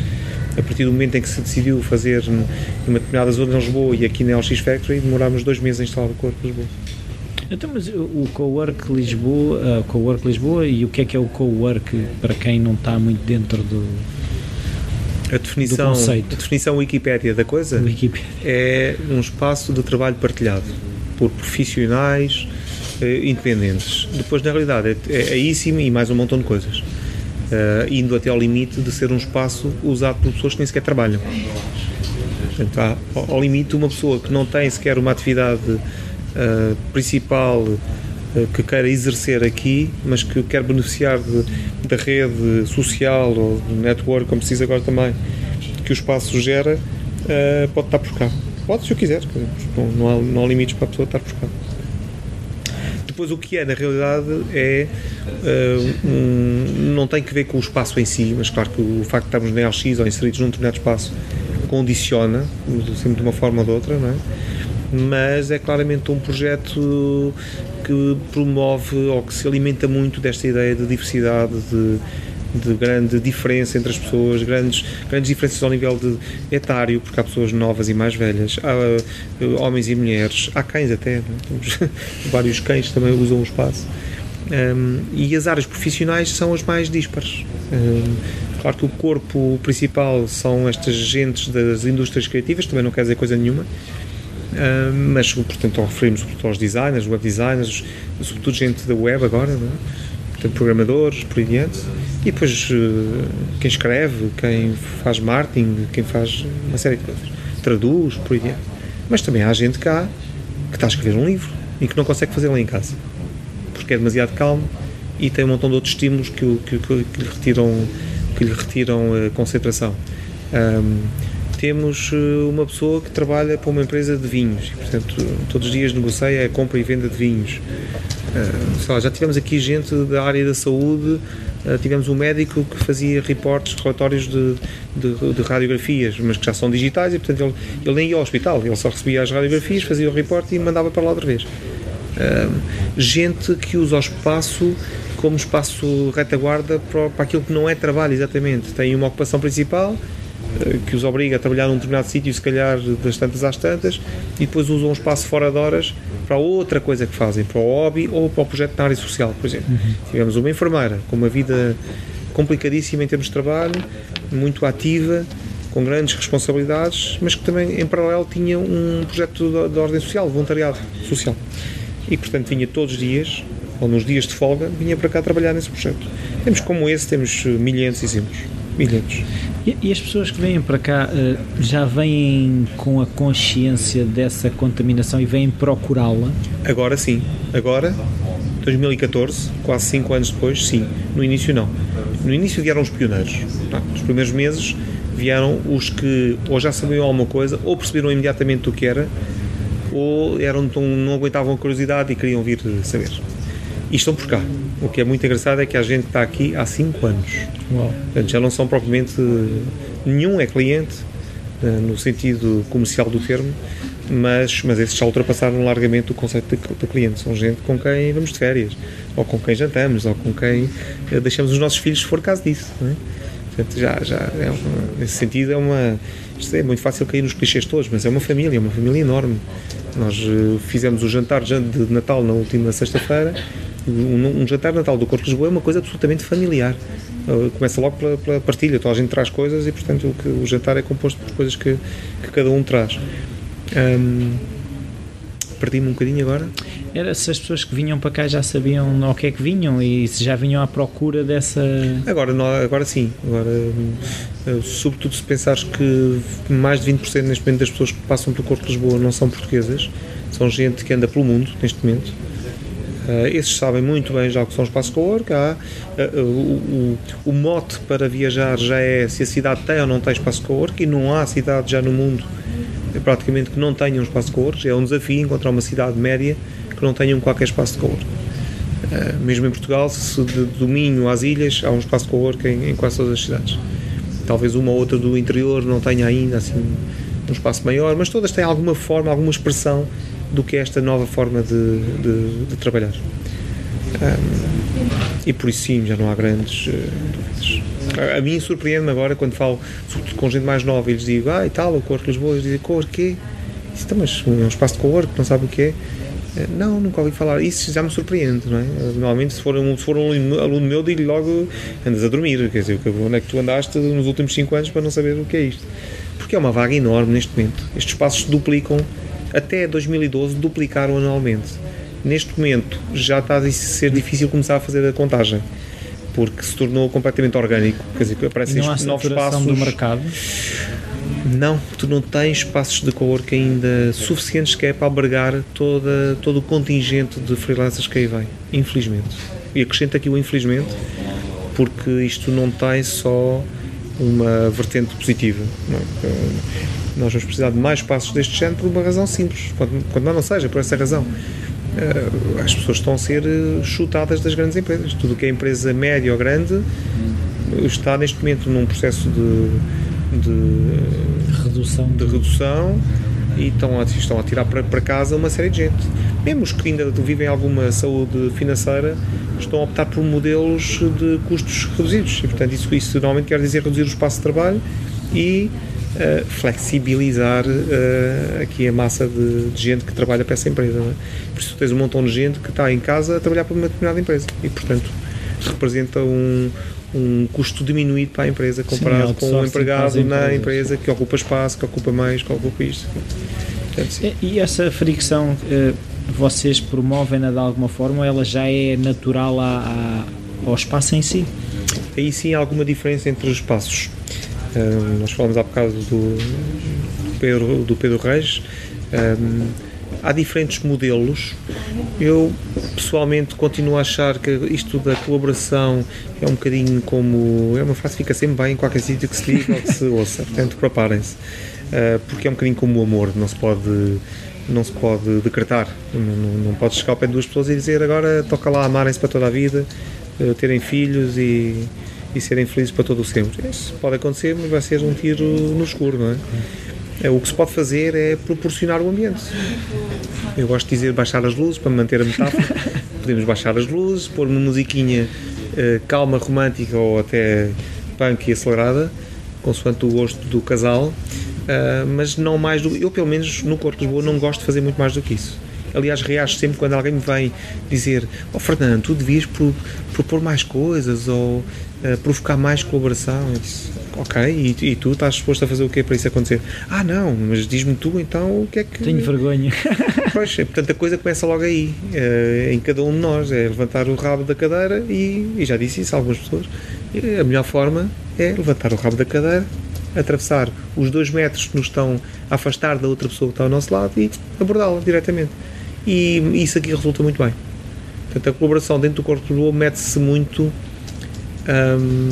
a partir do momento em que se decidiu fazer numa determinada zona de Lisboa e aqui na LX Factory, demorámos dois meses a instalar o Corpo Lisboa. Então, mas o Cowork Lisboa, uh, Cowork Lisboa e o que é que é o Cowork para quem não está muito dentro do, a definição? A definição Wikipédia da coisa Wikipedia. é um espaço de trabalho partilhado por profissionais eh, independentes. Depois, na realidade, é, é, é isso e mais um montão de coisas indo até ao limite de ser um espaço usado por pessoas que nem sequer trabalham. Portanto, há, ao limite, uma pessoa que não tem sequer uma atividade uh, principal uh, que queira exercer aqui, mas que quer beneficiar da rede social ou do network, como precisa agora também, que o espaço gera, pode estar por cá. Pode, se eu quiser, não, há, não há limites para a pessoa estar por cá. Depois, o que é, na realidade, é. Uh, um, não tem que ver com o espaço em si, mas claro que o facto de estarmos na LX ou inseridos num determinado espaço condiciona, sempre de uma forma ou de outra, não é? Mas é claramente um projeto que promove ou que se alimenta muito desta ideia de diversidade, de de grande diferença entre as pessoas, grandes, grandes diferenças ao nível de etário, porque há pessoas novas e mais velhas, há uh, homens e mulheres, há cães até, é? temos vários cães também usam o espaço. Um, e as áreas profissionais são as mais dispares. Um, claro que o corpo principal são estas gentes das indústrias criativas, também não quer dizer coisa nenhuma, um, mas portanto referimos sobretudo aos designers, web designers, sobretudo gente da web agora, não é? Portanto, programadores, por aí adiante. E depois eh, quem escreve, quem faz marketing, quem faz uma série de coisas, traduz, por aí adiante. Mas também há gente cá que está a escrever um livro e que não consegue fazer lá em casa porque é demasiado calmo e tem um montão de outros estímulos que, que, que, que lhe retiram, que lhe retiram a concentração. Um, temos eh, uma pessoa que trabalha para uma empresa de vinhos e, portanto, todos os dias negocia a compra e venda de vinhos. Uh, lá, já tivemos aqui gente da área da saúde, uh, tivemos um médico que fazia reportes, relatórios de, de, de, radiografias, mas que já são digitais e, portanto, ele, ele nem ia ao hospital, ele só recebia as radiografias, fazia o reporte e mandava para lá outra vez. Gente que usa o espaço como espaço retaguarda para, para aquilo que não é trabalho, exatamente. Tem uma ocupação principal eh, que os obriga a trabalhar num determinado sítio, se calhar das tantas às tantas, e depois usam um espaço fora de horas para outra coisa que fazem, para o hobby ou para o projeto na área social, por exemplo. Uhum. Tivemos uma enfermeira com uma vida complicadíssima em termos de trabalho, muito ativa, com grandes responsabilidades, mas que também em paralelo tinha um projeto de, ordem social, voluntariado social. E portanto vinha todos os dias, ou nos dias de folga, vinha para cá trabalhar nesse projeto. Temos como esse, temos milhares de exemplos. Milhares. E, e, as pessoas que vêm para cá uh, já vêm com a consciência dessa contaminação e vêm procurá-la? Agora sim. Agora, 2014, quase 5 anos depois, sim. No início não. No início vieram os pioneiros. Tá? Nos primeiros meses vieram os que ou já sabiam alguma coisa, ou perceberam imediatamente o que era, ou eram tão, não aguentavam a curiosidade e queriam vir saber. E estão por cá. O que é muito engraçado é que a gente está aqui há 5 anos. Uau. Portanto, já não são propriamente. Nenhum é cliente, eh, no sentido comercial do termo, mas, mas esses já ultrapassaram largamente o conceito de, de cliente. São gente com quem vamos de férias, ou com quem jantamos, ou com quem eh, deixamos os nossos filhos, se for caso disso. Não é? Portanto, já, já é uma, nesse sentido é uma. Isto é muito fácil cair nos clichês todos, mas é uma família, é uma família enorme. Nós uh, fizemos o jantar de Natal na última sexta-feira. Um, jantar de Natal do Corpo de Lisboa é uma coisa absolutamente familiar. Uh, começa logo pela, pela, partilha, toda a gente traz coisas e, portanto, o, o jantar é composto por coisas que, que cada um traz. Um, Perdi-me um bocadinho agora era se as pessoas que vinham para cá já sabiam ao que é que vinham e se já vinham à procura dessa. Agora, agora sim. Agora, sobretudo se pensares que mais de 20% neste momento das pessoas que passam pelo Corpo de Lisboa não são portuguesas, são gente que anda pelo mundo neste momento. Uh, esses sabem muito bem já o que são os passos co-work. Uh, uh, o, o, mote para viajar já é se a cidade tem ou não tem espaço co-work e não há cidade já no mundo praticamente que não tenha um espaço co-work. É um desafio encontrar uma cidade média que não tenham qualquer espaço de coworking. Uh, mesmo em Portugal, se de, de Minho às ilhas, há um espaço de coworking em, em quase todas as cidades. Talvez uma ou outra do interior não tenha ainda assim um espaço maior, mas todas têm alguma forma, alguma expressão do que é esta nova forma de, de, de trabalhar. Um, e por isso sim, já não há grandes uh, dúvidas. A, mim surpreende-me agora quando falo com gente mais nova e lhes digo, ah e tal, o Corpo de Lisboa, eles dizem, Cor, quê? Isso, então, mas um espaço de cowork, não sabe o que é. É, não, nunca ouvi falar. Isso já me surpreende, não é? Normalmente, se for um, se for um aluno meu, digo logo: andas a dormir. Quer dizer, onde é que tu andaste nos últimos 5 anos para não saber o que é isto? Porque é uma vaga enorme neste momento. Estes espaços se duplicam, até 2012, duplicaram anualmente. Neste momento, já está a ser difícil começar a fazer a contagem porque se tornou completamente orgânico. Quer dizer, aparecem novos espaços. do mercado? Não, tu não tens espaços de cowork ainda suficientes que é para albergar toda, todo o contingente de freelancers que aí vem, infelizmente. E acrescento aqui o infelizmente, porque isto não tem só uma vertente positiva. Não é? Nós vamos precisar de mais espaços deste género por uma razão simples, quando, quando não seja, por essa razão. Eh, as pessoas estão a ser eh, chutadas das grandes empresas. Tudo o que é empresa média ou grande está neste momento num processo de, de redução. de redução e estão a, estão a tirar para, para casa uma série de gente. Mesmo os que ainda vivem alguma saúde financeira estão a optar por modelos de custos reduzidos e, portanto, isso, isso normalmente quer dizer reduzir o espaço de trabalho e uh, flexibilizar uh, aqui a massa de, de, gente que trabalha para essa empresa. É? Por isso tens um montão de gente que está em casa a trabalhar para uma determinada empresa e, portanto, representa um, um custo diminuído para a empresa comparado sim, com um empregado na empresa que ocupa espaço, que ocupa mais, que ocupa isto. Portanto, e essa fricção eh, vocês promovem-na de alguma forma ou ela já é natural a, a, ao espaço em si? Aí sim há alguma diferença entre os espaços. Uh, nós falamos há bocado do, do, Pedro, do Pedro Reis. Um, há diferentes modelos. Eu pessoalmente continuo a achar que isto da colaboração é um bocadinho como. É uma frase que fica sempre bem em qualquer sítio que se liga ou que se ouça, portanto preparem-se. Uh, porque é um bocadinho como o amor, não se pode não se pode decretar, não, não, não pode chegar ao pé de duas pessoas e dizer agora toca lá amarem-se para toda a vida, terem filhos e, e serem felizes para todo o sempre. Isso pode acontecer, mas vai ser um tiro no escuro, não é? É, o que se pode fazer é proporcionar o ambiente. Eu gosto de dizer baixar as luzes para manter a metáfora. Podemos baixar as luzes, pôr uma musiquinha uh, calma, romântica ou até punk e acelerada, consoante o gosto do casal, uh, mas não mais do Eu, pelo menos, no Corpo de Lisboa, não gosto de fazer muito mais do que isso. Aliás, reajo sempre quando alguém me vem dizer: Oh, Fernando, tu devias propor mais coisas ou uh, provocar mais colaboração. Eu disse, ok, e, e, tu estás disposto a fazer o quê para isso acontecer? Ah, não, mas diz-me tu então o que é que. Tenho vergonha. Pois, é, portanto a coisa começa logo aí, uh, em cada um de nós, é levantar o rabo da cadeira e, e já disse isso a algumas pessoas. a melhor forma é levantar o rabo da cadeira, atravessar os dois metros que nos estão a afastar da outra pessoa que está ao nosso lado e abordá-la diretamente. E isso aqui resulta muito bem. Portanto, a colaboração dentro do Corpo Lisboa mete-se muito um,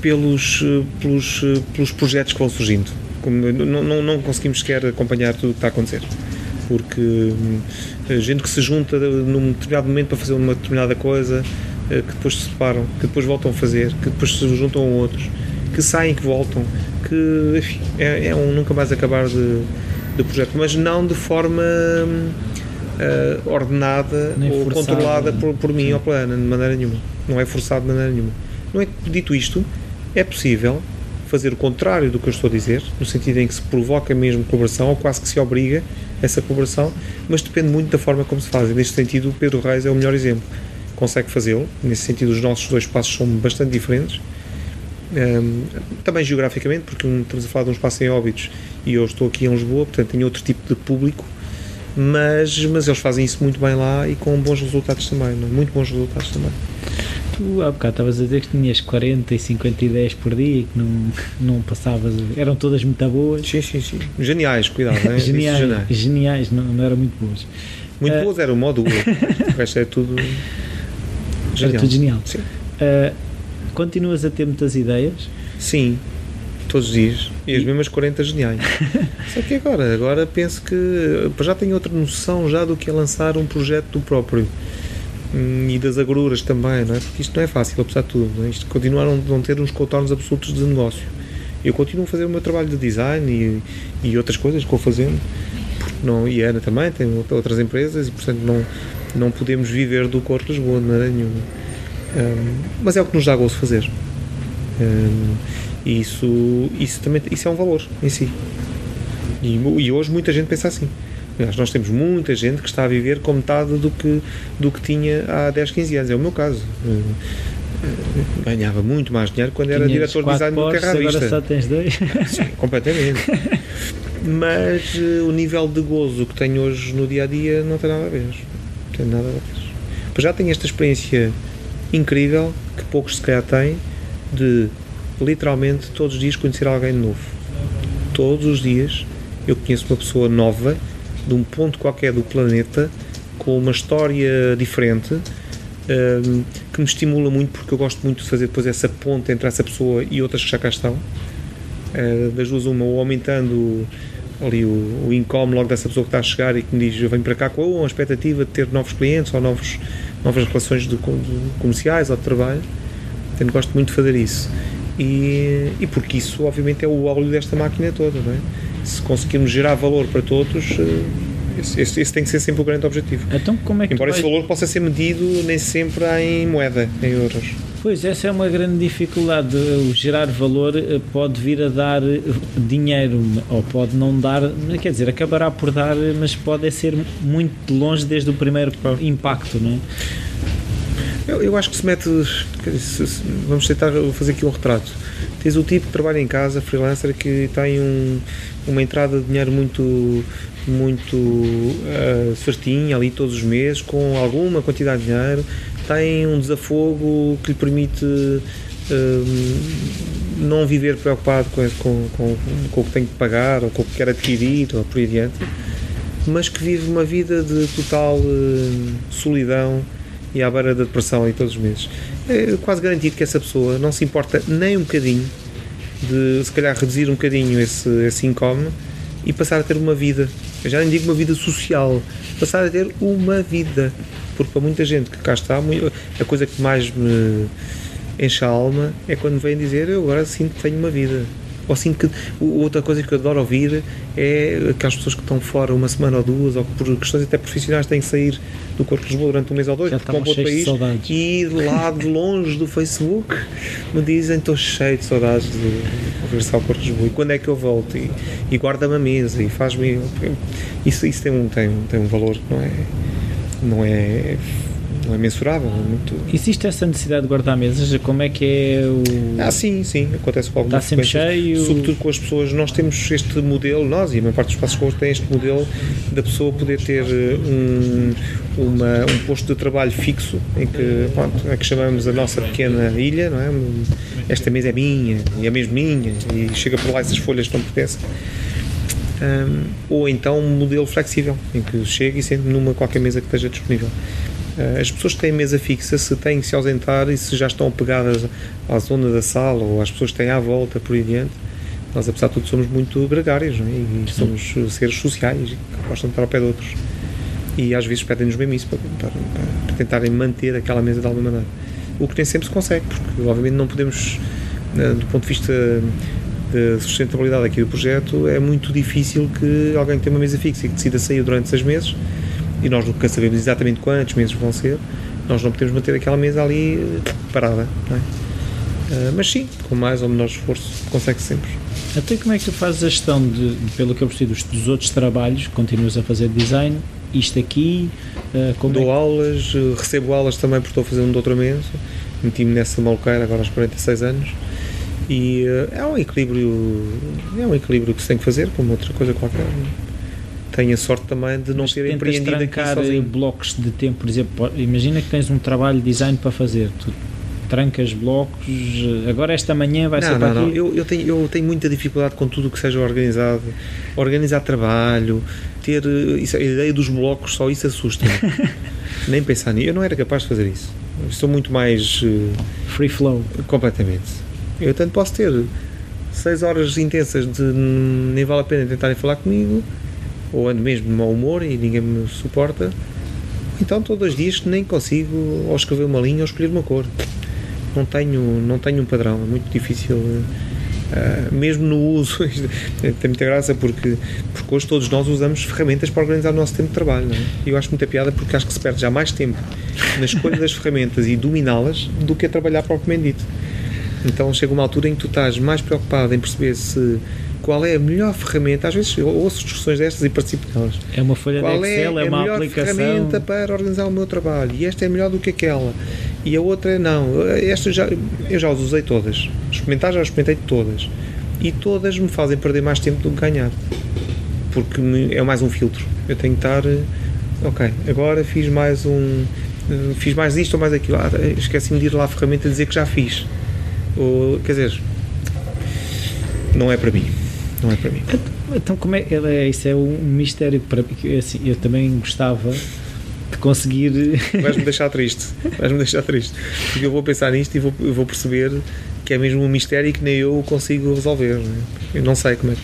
pelos, pelos, pelos projetos que vão surgindo. Como, não, não, não conseguimos sequer acompanhar tudo o que está a acontecer. Porque hum, gente que se junta num determinado momento para fazer uma determinada coisa, eh, que depois se separam, que depois voltam a fazer, que depois se juntam a outros, que saem, que voltam, que enfim, é, é um nunca mais acabar de, de projeto, mas não de forma uh, ordenada Nem ou forçado, controlada por, por mim sim. ou pela Ana, de maneira nenhuma. Não é forçado de maneira nenhuma. Não é dito isto, é possível fazer o contrário do que eu estou a dizer, no sentido em que se provoca mesmo colaboração, ou quase que se obriga essa colaboração, mas depende muito da forma como se faz. E neste sentido, o Pedro Reis é o melhor exemplo. Consegue fazê-lo, nesse sentido, os nossos dois passos são bastante diferentes. Um, também geograficamente, porque estamos a falar de um espaço em óbitos e eu estou aqui em Lisboa, portanto tenho outro tipo de público, mas, mas eles fazem isso muito bem lá e com bons resultados também, não? É? muito bons resultados também. Tu há bocado estavas a dizer que tinhas 40 e 50 ideias por dia e que não, não passavas, eram todas muito boas. Sim, sim, sim. Geniais, cuidado, é? geniais, geniais, geniais, não, não eram muito boas. Muito uh, boas era o modo o resto é tudo genial. Era tudo genial. Sim. Uh, continuas a ter muitas ideias? Sim, todos os dias e as mesmas 40 geniais. Só que agora, agora penso que já tenho outra noção já do que é lançar um projeto do próprio hum, e das agruras também, não é? Porque isto não é fácil, apesar de tudo. É? Isto continuaram a não ter uns contornos absolutos de negócio. Eu continuo a fazer o meu trabalho de design e, e outras coisas que vou fazendo, porque não, e a Ana também tem outras empresas e, portanto, não, não podemos viver do Corpo Lisboa de maneira nenhuma. Um, mas é o que nos dá gosto fazer. Um, e isso, isso também isso é um valor em si. E, e, hoje muita gente pensa assim. Nós temos muita gente que está a viver com metade do que, do que tinha há 10, 15 anos. É o meu caso. Ganhava muito mais dinheiro quando era diretor de design do Terra Agora só tens dois. Sim, completamente. Mas uh, o nível de gozo que tenho hoje no dia a dia não tem nada a ver. Não tem nada a ver. Mas já tenho esta experiência incrível que poucos se calhar têm de literalmente todos os dias conhecer alguém novo. Todos os dias eu conheço uma pessoa nova de um ponto qualquer do planeta com uma história diferente um, que me estimula muito porque eu gosto muito de fazer depois essa ponte entre essa pessoa e outras que já cá estão. Uh, das duas, uma, ou aumentando ali o, o income logo dessa pessoa que está a chegar e que me diz eu venho para cá com a expectativa de ter novos clientes ou novos, novas relações de, de comerciais ou de trabalho. Portanto, gosto muito de fazer isso. E, e porque isso, obviamente, é o óleo desta máquina toda, não é? Se conseguirmos gerar valor para todos, eh, esse, esse, esse tem que ser sempre o grande objetivo. Então, como é que Embora esse valor possa ser medido nem sempre em moeda, em euros. Pois, essa é uma grande dificuldade. O gerar valor eh, pode vir a dar eh, dinheiro, ou pode não dar, quer dizer, acabará por dar, mas pode ser muito longe desde o primeiro impacto, não é? Eu, eu acho que se mete. Vamos tentar fazer aqui um retrato. Tens o tipo que trabalha em casa, freelancer, que tem um, uma entrada de dinheiro muito muito uh, certinha ali todos os meses, com alguma quantidade de dinheiro, tem um desafogo que lhe permite uh, não viver preocupado com, com, com, com, o que tem que pagar ou com o que quer adquirir ou por aí adiante, mas que vive uma vida de total uh, solidão e à beira da depressão aí todos os meses. É quase garantido que essa pessoa não se importa nem um bocadinho de se calhar reduzir um bocadinho esse, esse e passar a ter uma vida. Eu já nem digo uma vida social, passar a ter uma vida. Porque para muita gente que cá está, a coisa que mais me enche a alma é quando vem dizer eu agora sinto que tenho uma vida. Ou assim que outra coisa que eu adoro ouvir é aquelas pessoas que estão fora uma semana ou duas, ou que por questões até profissionais têm que sair do Corpo de Lisboa durante um mês ou dois, porque vão para outro país. e lá de longe do Facebook me dizem estou cheio de saudades de regressar ao Corpo de Lisboa. E quando é que eu volto? E, e guarda-me a mesa e faz-me isso, isso tem, um, tem, um- tem um valor que não é não é não é mensurável é muito Existe essa necessidade de guardar mesas? Como é que é o. ah, sim, sim, acontece com alguma Está sempre cheio? Sobretudo com as pessoas, nós temos este modelo, nós e a maior parte dos espaços coworking tem este modelo da pessoa poder ter eh, um, uma- um posto de trabalho fixo, em que, pronto, é que chamamos a nossa pequena ilha, não é? Esta mesa é minha, e é mesmo minha, e chega por lá essas folhas que não pertencem. Um, ou então um modelo flexível, em que chega e sente numa qualquer mesa que esteja disponível. Uh, as pessoas que têm mesa fixa, se têm que se ausentar e se já estão apegadas à zona da sala ou às pessoas que têm à volta, por aí adiante, nós, apesar de tudo, somos muito gregários não é? e somos uh, seres sociais que gostam de estar ao pé de outros. E às vezes pedem-nos mesmo isso para, para, para tentarem manter aquela mesa de alguma maneira. O que nem sempre se consegue, porque obviamente não podemos, uh, do ponto de vista da sustentabilidade aqui do projeto, é muito difícil que alguém que tem uma mesa fixa e que decida sair durante seis meses, e nós nunca sabemos exatamente quantos meses vão ser, nós não podemos manter aquela mesa ali eh, parada. Não é? Ah, mas sim, com mais ou menor esforço, consegue sempre. Até como é que tu fazes a gestão de, pelo que eu percebi, dos, dos outros trabalhos? Continuas a fazer design? Isto aqui? Uh, como Dou é? aulas, eh, recebo aulas também porque estou a fazer um doutoramento, meti-me nessa maluqueira agora aos 46 anos e eh, é um equilíbrio é um equilíbrio que se tem que fazer como outra coisa qualquer tenho a sorte também de não Mas ter empreendido aqui eh, sozinho blocos de tempo, por exemplo, imagina que tens um trabalho de design para fazer, tu trancas blocos, eh, agora esta manhã vai ser não, para não, não. aqui. Eu, eu, tenho, eu tenho muita dificuldade com tudo o que seja organizado organizar trabalho ter eh, isso, a ideia dos blocos, só isso assusta-me nem pensar nisso, eu não era capaz de fazer isso Eu sou muito mais Free flow. Completamente. Eu tanto posso ter seis horas intensas de nem vale a pena tentarem falar comigo, ou ando mesmo de mau humor e ninguém me suporta. Então estou dois dias nem consigo ou escrever uma linha ou escolher uma cor. Não tenho, não tenho um padrão, é muito difícil. eh, mesmo no uso, tem muita graça porque, porque hoje todos nós usamos ferramentas para organizar o nosso tempo de trabalho. É? E eu acho muita piada porque acho que se perde já mais tempo na escolha das ferramentas e dominá-las do que a trabalhar propriamente dito. Então chega uma altura em que tu estás mais preocupado em perceber se qual é a melhor ferramenta. Às vezes eu ouço discussões destas e participo delas. É uma folha Qual de Excel, é, é a uma melhor aplicação. ferramenta para organizar o meu trabalho? E esta é melhor do que aquela. E a outra não. Esta já, eu já as usei todas. Experimentar já as experimentei todas. E todas me fazem perder mais tempo do que ganhar. Porque me- é mais um filtro. Eu tenho que estar. eh, Ok, agora fiz mais um. eh, Fiz mais isto ou mais aquilo. Ah, esqueci-me de ir lá à ferramenta e dizer que já fiz. Ou, quer dizer, não é para mim. Não é para mim. Então, como é, é- isso é um mistério para mim. Assim, eu também gostava de conseguir. Vais-me deixar triste. Vais-me deixar triste. Porque eu vou pensar nisto e vou, vou perceber que é mesmo um mistério e que nem eu consigo resolver. não é? Eu não sei como é que.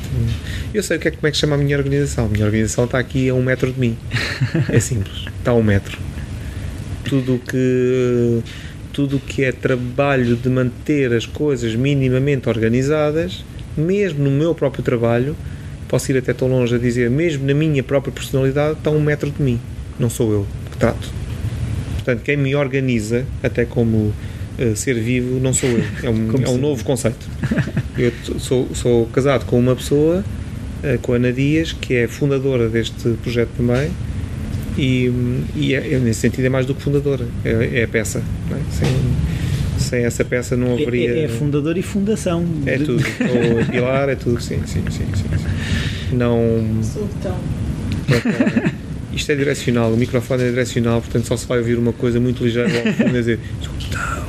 Eu sei o que é, como é que chama a minha organização. A minha organização está aqui a um metro de mim. É simples. Está a um metro. Tudo o que. Tudo o que é trabalho de manter as coisas minimamente organizadas, mesmo no meu próprio trabalho, posso ir até tão longe a dizer, mesmo na minha própria personalidade, está um metro de mim. Não sou eu que trato. Portanto, quem me organiza, até como eh, ser vivo, não sou eu. É um, é um novo conceito. Eu sou, sou casado com uma pessoa, eh, com a Ana Dias, que é fundadora deste projeto também. E, e é, é, nesse sentido é mais do que fundadora, é, é a peça. é? Sem, sem essa peça não É, haveria. é, é fundador e fundação. É tudo. Ou pilar, é tudo. Sim, sim, sim. sim, sim. Não. Sultão. Isto é direcional, o microfone é direcional, portanto só se vai ouvir uma coisa muito ligeira ao fundo a dizer "Escutão".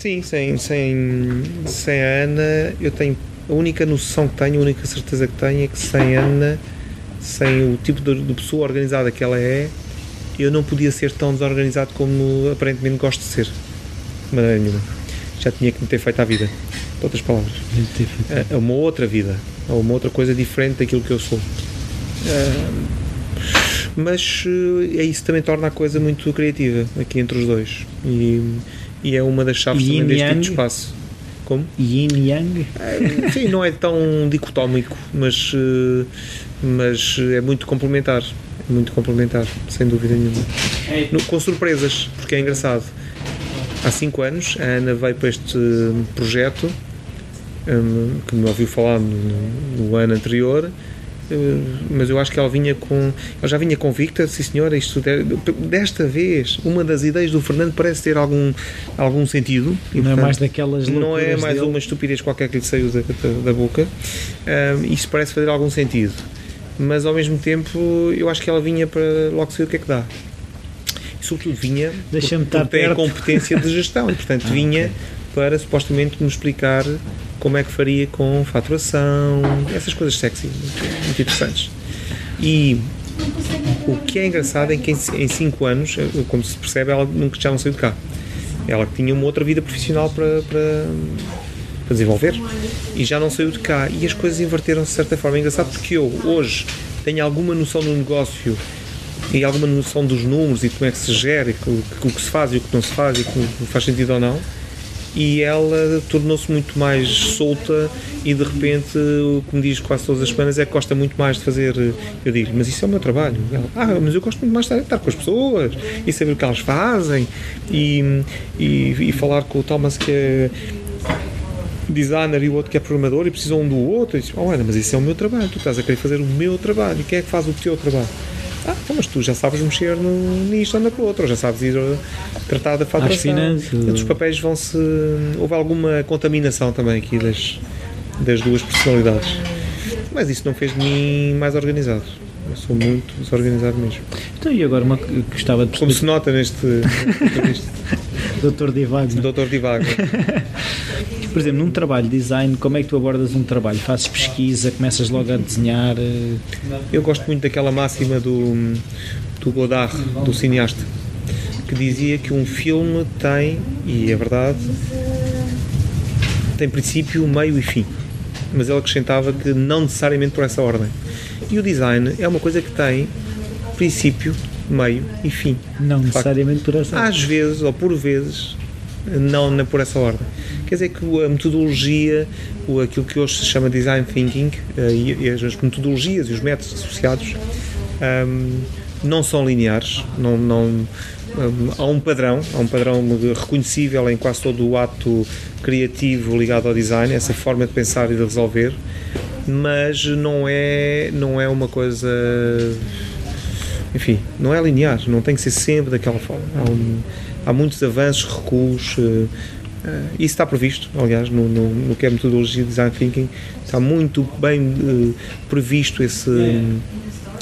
Sim, sem, sem, sem a Ana, eu tenho. A única noção que tenho, a única certeza que tenho é que sem a Ana, sem o tipo de, de pessoa organizada que ela é, eu não podia ser tão desorganizado como aparentemente gosto de ser. De maneira nenhuma. Já tinha que me ter feito à vida. De outras palavras é é uma outra vida, é uma outra coisa diferente daquilo que eu sou. Ah, mas eh, é isso também torna a coisa muito criativa aqui entre os dois. E, e é uma das chaves também deste tipo de espaço. Como? Yin Yang? É, sim, não é tão dicotómico, mas, eh, mas é muito complementar. É muito complementar, sem dúvida nenhuma. No, com surpresas, porque é engraçado. Há cinco anos a Ana veio para este projeto um, que me ouviu falar no, no ano anterior Uh, mas eu acho que ela vinha com. Ela já vinha convicta, sim senhora, isto desta vez, uma das ideias do Fernando parece ter algum, algum sentido. E, não portanto, é mais daquelas Não é mais dele. uma estupidez qualquer que lhe saiu da, da, boca. Uh, isto parece fazer algum sentido. Mas ao mesmo tempo, eu acho que ela vinha para logo saber o que é que dá. Sobretudo vinha estar porque tem a competência de gestão e, portanto, ah, vinha okay. para supostamente me explicar como é que faria com faturação, essas coisas sexy, muito, muito interessantes. E o que é engraçado é que em 5 anos, como se percebe, ela nunca já não saiu de cá. Ela tinha uma outra vida profissional para, para, para desenvolver e já não saiu de cá. E as coisas inverteram-se de certa forma. É engraçado porque eu, hoje, tenho alguma noção do negócio e alguma noção dos números e como é que se gera, e o, que se faz e o que não se faz e o que faz sentido ou não. E ela tornou-se muito mais solta e de repente o que me diz quase todas as semanas é que gosta muito mais de fazer eu digo mas isso é o meu trabalho. Ela, ah mas eu gosto muito mais de estar, com as pessoas e saber o que elas fazem e, e, e falar com o Thomas que é designer e o outro que é programador e precisam um do outro. E diz, oh Ana, mas isso é o meu trabalho tu estás a querer fazer o meu trabalho. E quem é que faz o teu trabalho ah, então, mas tu já sabes mexer no, nisto, anda para o outro, ou já sabes ir uh, tratar da faturação. Os papéis vão-se. Houve alguma contaminação também aqui das, das duas personalidades. Mas isso não fez de mim mais organizado. Eu sou muito desorganizado mesmo. Então, e agora uma que gostava de Como se nota neste. Doutor Divago. Doutor Divago. Por exemplo, num trabalho de design, como é que tu abordas um trabalho? Fazes pesquisa, começas logo a desenhar? Eh? Eu gosto muito daquela máxima do, do Godard, do cineasta, que dizia que um filme tem, e é verdade, tem princípio, meio e fim. Mas ele acrescentava que não necessariamente por essa ordem. E o design é uma coisa que tem princípio, meio e fim. Não necessariamente por essa ordem. Às vezes, ou por vezes, não por essa ordem. Quer dizer que a metodologia, aquilo que hoje se chama design thinking, eh, e as metodologias e os métodos associados um, não são lineares, não, não um, há um padrão, há um padrão reconhecível em quase todo o ato criativo ligado ao design, essa forma de pensar e de resolver, mas não é, não é uma coisa enfim, não é linear, não tem que ser sempre daquela forma. Há, um, há muitos avanços, recuos. Uh, isso está previsto, aliás, no, no, no, que é metodologia de design thinking, está muito bem uh, previsto esse,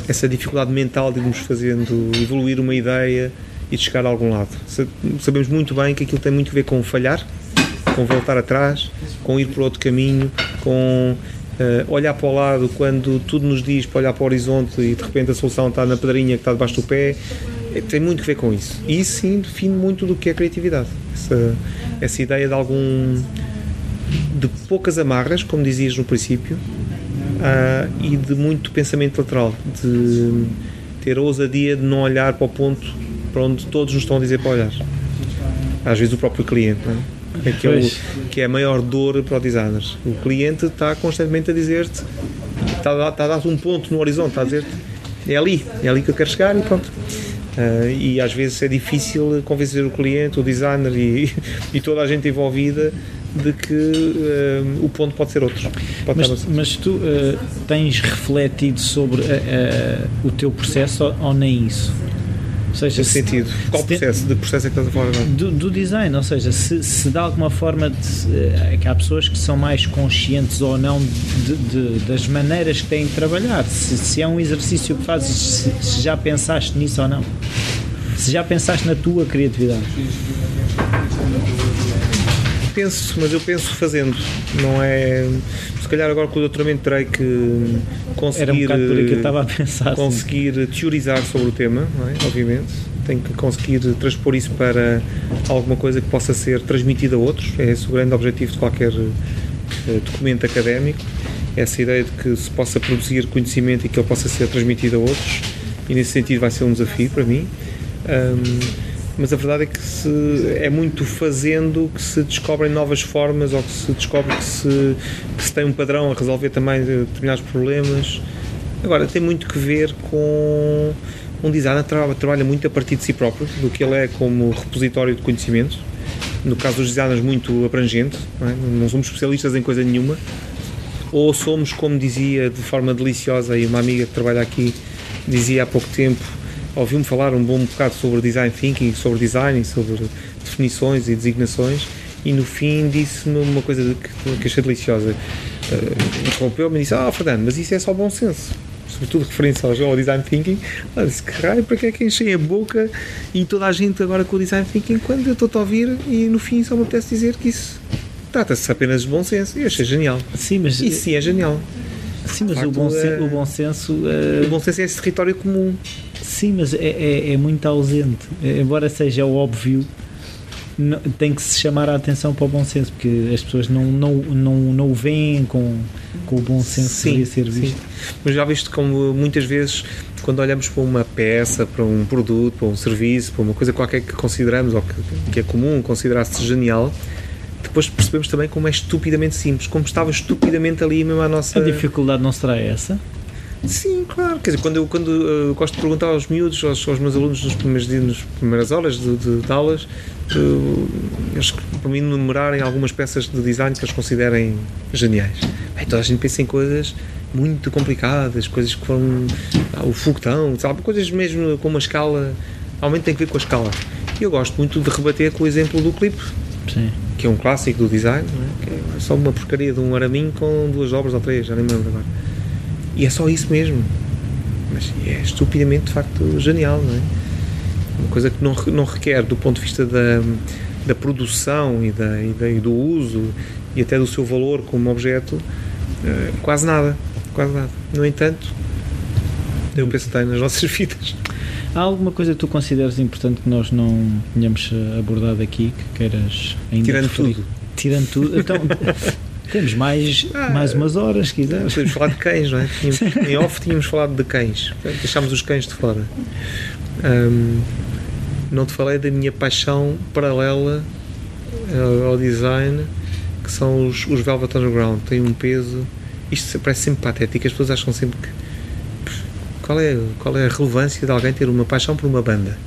essa dificuldade mental de irmos fazendo evoluir uma ideia e de chegar a algum lado. Sabemos muito bem que aquilo tem muito a ver com falhar, com voltar atrás, com ir por outro caminho, com Uh, olhar para o lado quando tudo nos diz para olhar para o horizonte e de repente a solução está na pedrinha que está debaixo do pé, é, tem muito a ver com isso. E isso sim define muito do que é criatividade. Essa, essa ideia de algum. de poucas amarras, como dizias no princípio, uh, e de muito pensamento lateral, de ter a ousadia de não olhar para o ponto para onde todos nos estão a dizer para olhar. Às vezes o próprio cliente, não é? É que, é o, que é a maior dor para o designer. O cliente está constantemente a dizer-te, está, está a dar-te um ponto no horizonte, está a dizer-te, é ali, é ali que eu quero chegar e pronto. Uh, e às vezes é difícil convencer o cliente, o designer e, e toda a gente envolvida de que uh, o ponto pode ser outro. Pode mas, mas, tu uh, tens refletido sobre o teu processo ou, ou nem isso? Ou seja, se, sentido. Qual processo? De processo é que estás a falar agora? Do, do, design, ou seja, se, se de alguma forma de, é que há pessoas que são mais conscientes ou não de, de, das maneiras que têm de trabalhar, se, se é um exercício que fazes, se, se já pensaste nisso ou não, se já pensaste na tua criatividade penso, mas eu penso fazendo. Não é. Se calhar agora com o doutoramento terei que conseguir. Era um bocado por aí que eu estava a pensar. Conseguir sim. teorizar sobre o tema, é? obviamente. Tenho que conseguir transpor isso para alguma coisa que possa ser transmitida a outros. É esse o grande objetivo de qualquer uh, documento académico. Essa ideia de que se possa produzir conhecimento e que ele possa ser transmitido a outros. E nesse sentido vai ser um desafio para mim. Um, mas a verdade é que se, é muito fazendo que se descobrem novas formas ou que se descobre que se, que se tem um padrão a resolver também determinados problemas. Agora, tem muito que ver com um designer trabalha, trabalha muito a partir de si próprio, do que ele é como repositório de conhecimento. No caso dos designers, muito abrangente, não, é? não somos especialistas em coisa nenhuma. Ou somos, como dizia de forma deliciosa, e uma amiga que trabalha aqui dizia há pouco tempo, ouviu-me falar um bom bocado sobre design thinking, sobre design, sobre definições e designações, e no fim disse-me uma coisa que, que achei deliciosa. Uh, Interrompeu-me e disse: Ah, Fernando, mas isso é só bom senso. Sobretudo referência ao, ao design thinking. Ah, disse: Que raio, para que é que enchei a boca e toda a gente agora com o design thinking quando eu estou a ouvir e no fim só me apetece dizer que isso trata-se apenas de bom senso. E eu achei genial. Sim, mas. Isso sim é genial. Sim, mas o bom, é... o bom senso. Uh... O bom senso é esse território comum. Sim, mas é, é, é muito ausente. Embora seja óbvio, não, tem que se chamar a atenção para o bom senso, porque as pessoas não, não, não, não o veem com, com o bom senso sim, que ser visto. Sim. Mas já viste como muitas vezes, quando olhamos para uma peça, para um produto, para um serviço, para uma coisa qualquer que consideramos ou que, que é comum considerar-se genial, depois percebemos também como é estupidamente simples, como estava estupidamente ali mesmo a nossa. A dificuldade não será essa? Sim, claro. Quer dizer, quando eu, quando, uh, gosto de perguntar aos miúdos, aos, aos meus alunos nos primeiros dias, nas primeiras horas de, de, de aulas, uh, eles, para mim, numerarem algumas peças de design que eles considerem geniais. Bem, toda a gente pensa em coisas muito complicadas, coisas que foram. Ah, o foguetão, sabe? Coisas mesmo com uma escala. Realmente tem que ver com a escala. E eu gosto muito de rebater com o exemplo do clipe. Sim. Que é um clássico do design, é? que é só uma porcaria de um araminho com duas obras ou três, já nem me lembro agora e é só isso mesmo. Mas é estupidamente, de facto, genial, não é? Uma coisa que não, não requer, do ponto de vista da, da produção e, da, e, da, e do uso e até do seu valor como objeto, uh, quase nada. Quase nada. No entanto, eu penso que nas nossas vidas. Há alguma coisa que tu consideras importante que nós não tenhamos abordado aqui, que queiras ainda Tirando referir? tudo. Tirando tudo. Então, Temos mais, ah, mais umas horas, se quiser. Podemos falar de cães, não é? Tínhamos, em off tínhamos falado de cães. Deixámos os cães de fora. Um, não te falei da minha paixão paralela uh, ao design, que são os, os Velvet Underground. Tem um peso. Isto parece sempre patético. As pessoas acham sempre que. Qual é, qual é a relevância de alguém ter uma paixão por uma banda?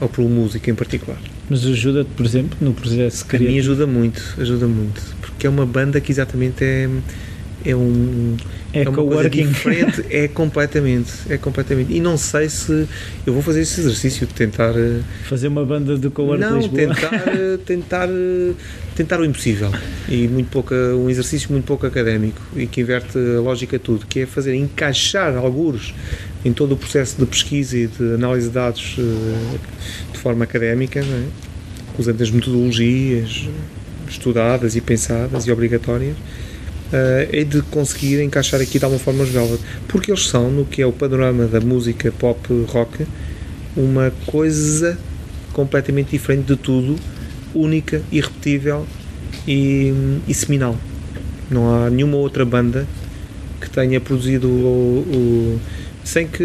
Ou por uma música em particular? Mas ajuda-te, por exemplo, no processo criativo? A mim ajuda muito, ajuda muito que é uma banda que exatamente é, é um é, é uma coisa diferente, é completamente, é completamente. E não sei se eu vou fazer esse exercício de tentar eh, fazer uma banda de coworking Não, tentar, eh, tentar, eh, tentar o impossível e muito pouco, um exercício muito pouco académico e que inverte a lógica de tudo, que é fazer encaixar alguns em todo o processo de pesquisa e de análise de dados de forma académica, é? usando as metodologias estudadas e pensadas e obrigatórias, uh, é de conseguir encaixar aqui de alguma forma os Velvet, porque eles são, no que é o panorama da música pop rock, uma coisa completamente diferente de tudo, única, irrepetível e, e seminal. Não há nenhuma outra banda que tenha produzido o, o sem que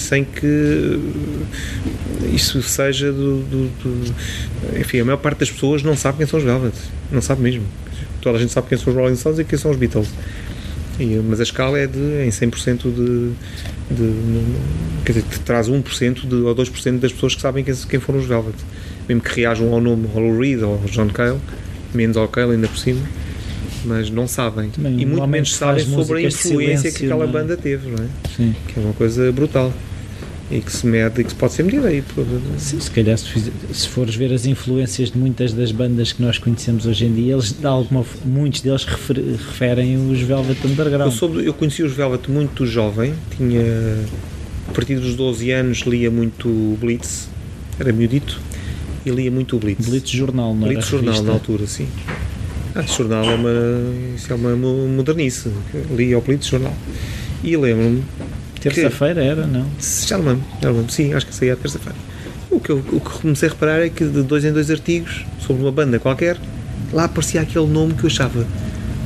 sem que isso seja do, do, do, Enfim, a maior parte das pessoas não sabe quem são os Velvet. Não sabe mesmo. Toda a gente sabe quem são os Rolling Stones e quem são os Beatles. E, mas a escala é de, em 100% de, de. Quer dizer, que traz 1% de, ou 2% das pessoas que sabem quem, quem foram os Velvet. Mesmo que reajam ao nome Hollow Reed ou John Cale, menos ao Cale ainda por cima mas não sabem. Também, e muito menos sabem sobre a influência que aquela é? banda teve, não é? Sim. Que é uma coisa brutal e que se mede e que se pode ser medida aí. Sim, se calhar se, se, fores ver as influências de muitas das bandas que nós conhecemos hoje em dia, eles, de alguma, muitos deles refer, referem os Velvet Underground. Eu, soube, eu conheci os Velvet muito jovem, tinha a partir dos 12 anos lia muito Blitz, era miudito, e lia muito o Blitz. Blitz Jornal, não Blitz Jornal na altura, sim. Ah, jornal é uma, isso é uma modernice, li o Blitz Jornal. E lembro-me Terça-feira era, não? Já não lembro, já não lembro. Sim, acho que saía terça-feira. O que, eu, o que comecei a reparar é que de dois em dois artigos sobre uma banda qualquer, lá aparecia aquele nome que eu achava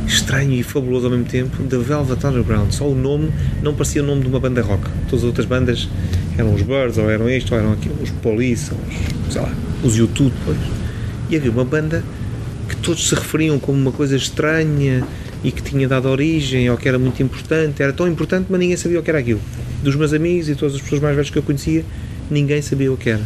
estranho e fabuloso ao mesmo tempo, The Velvet Underground. Só o nome não parecia o nome de uma banda rock. Todas as outras bandas Eram os Birds, ou eram isto, ou eram aquilo, os Police, ou os, sei lá, os YouTube, depois. E havia uma banda que todos se referiam como uma coisa estranha e que tinha dado origem, ou que era muito importante. Era tão importante, mas ninguém sabia o que era aquilo. Dos meus amigos e todas as pessoas mais velhas que eu conhecia, ninguém sabia o que era.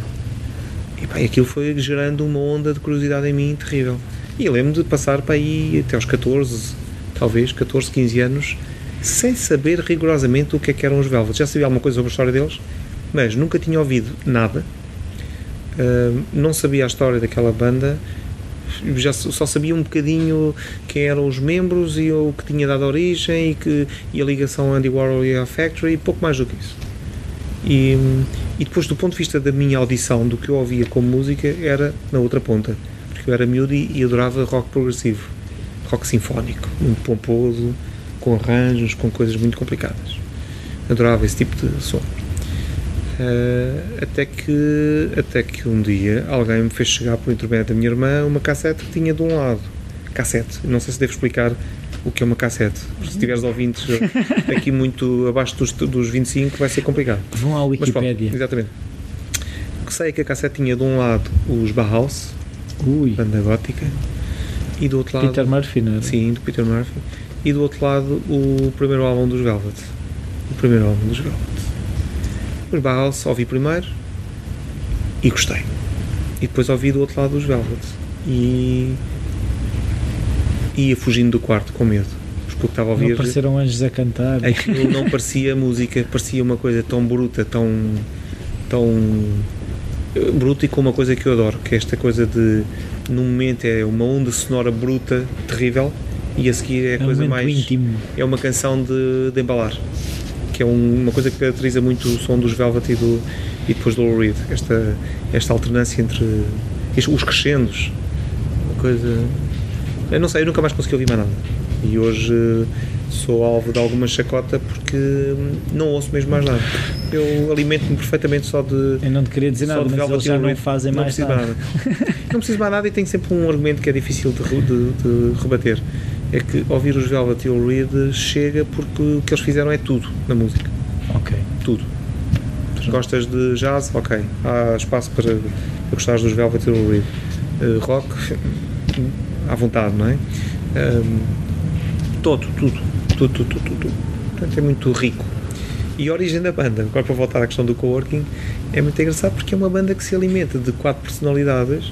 E pá, aquilo foi gerando uma onda de curiosidade em mim terrível. E eu lembro de passar para aí até aos 14, talvez 14, 15 anos, sem saber rigorosamente o que é que eram os Velvet. Já sabia alguma coisa sobre a história deles, mas nunca tinha ouvido nada. Uh, não sabia a história daquela banda, já só sabia um bocadinho quem eram os membros e o que tinha dado origem e, que, e a ligação Andy Warhol e a Factory, pouco mais do que isso. E, e depois, do ponto de vista da minha audição, do que eu ouvia como música, era na outra ponta, porque eu era miúdo e, adorava rock progressivo, rock sinfónico, muito pomposo, com arranjos, com coisas muito complicadas. Adorava esse tipo de som. Uh, até, que, até que um dia alguém me fez chegar por intermédio da minha irmã uma cassete que tinha de um lado. Cassete, não sei se devo explicar o que é uma cassete. Se tiveres ouvintes aqui muito abaixo dos, dos 25 vai ser complicado. Vão à Wikipédia. Mas, exatamente. O que sei é que a cassete tinha de um lado os Bauhaus, Ui. banda gótica, e do outro lado... Peter Murphy, não é? Sim, do Peter Murphy. E do outro lado o primeiro álbum dos Velvet. O primeiro álbum dos Velvet. Os Bauhaus ouvi primeiro e gostei. E depois ouvi do outro lado os Velvet. E ia fugindo do quarto com medo. Porque o que estava a ouvir. Não apareceram anjos a cantar. Aquilo não parecia música, parecia uma coisa tão bruta, tão. tão. bruta e com uma coisa que eu adoro, que é esta coisa de. num momento é uma onda sonora bruta, terrível, e a seguir é a é coisa mais. íntimo. é uma canção de, de embalar. Que é um, uma coisa que caracteriza muito o som dos Velvet e, do, e depois do Lou Reed. Esta, esta alternância entre os crescendos. Uma coisa. Eu não sei, eu nunca mais consegui ouvir mais nada. E hoje sou alvo de alguma chacota porque não ouço mesmo mais nada. Eu alimento-me perfeitamente só de. Eu não te queria dizer nada, mas eles já não fazem não mais preciso nada. nada. não preciso mais nada e tenho sempre um argumento que é difícil de, de- de rebater. É que ouvir os Velvet e o Reed chega porque o que eles fizeram é tudo na música. Ok. Tudo. Gostas de jazz? Ok. Há espaço para, para gostares dos Velvet e do Reed. Uh, rock? À vontade, não é? Um, todo, tudo. Tudo, tudo, tudo, tudo. Portanto, é muito rico. E a origem da banda, agora para voltar à questão do coworking, é muito engraçado porque é uma banda que se alimenta de quatro personalidades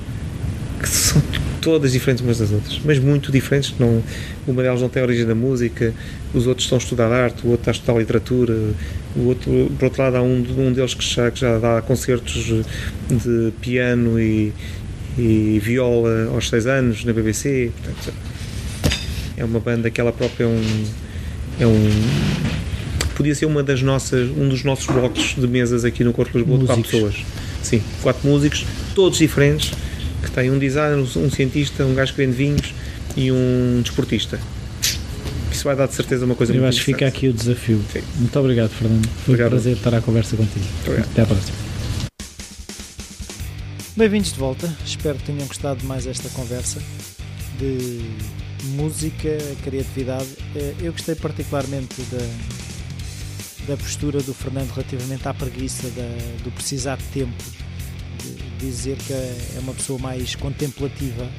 todas diferentes umas das outras, mas muito diferentes. Não, uma delas não tem a origem da música, os outros estão a estudar arte, o outro está a estudar literatura, o outro, por outro lado, há um, um deles que já, que já dá concertos de piano e, e viola aos seis anos na BBC. Portanto, é uma banda que ela própria é um. É um podia ser uma das nossas, um dos nossos blocos de mesas aqui no Corpo de Lisboa de quatro Músicos. pessoas. Sim, quatro músicos, todos diferentes, que têm um designer, um cientista, um gajo que vende vinhos e um desportista. Isso vai dar de certeza uma coisa Eu muito acho que fica aqui o desafio. Sim. Muito obrigado, Fernando. Foi Obrigado. um prazer estar à conversa contigo. obrigado. Até à próxima. Bem-vindos de volta, espero que tenham gostado de mais esta conversa de música, criatividade. Eh, Eu gostei particularmente da, da postura do Fernando relativamente à preguiça, da- do precisar de tempo, dizer que é uma pessoa mais contemplativa.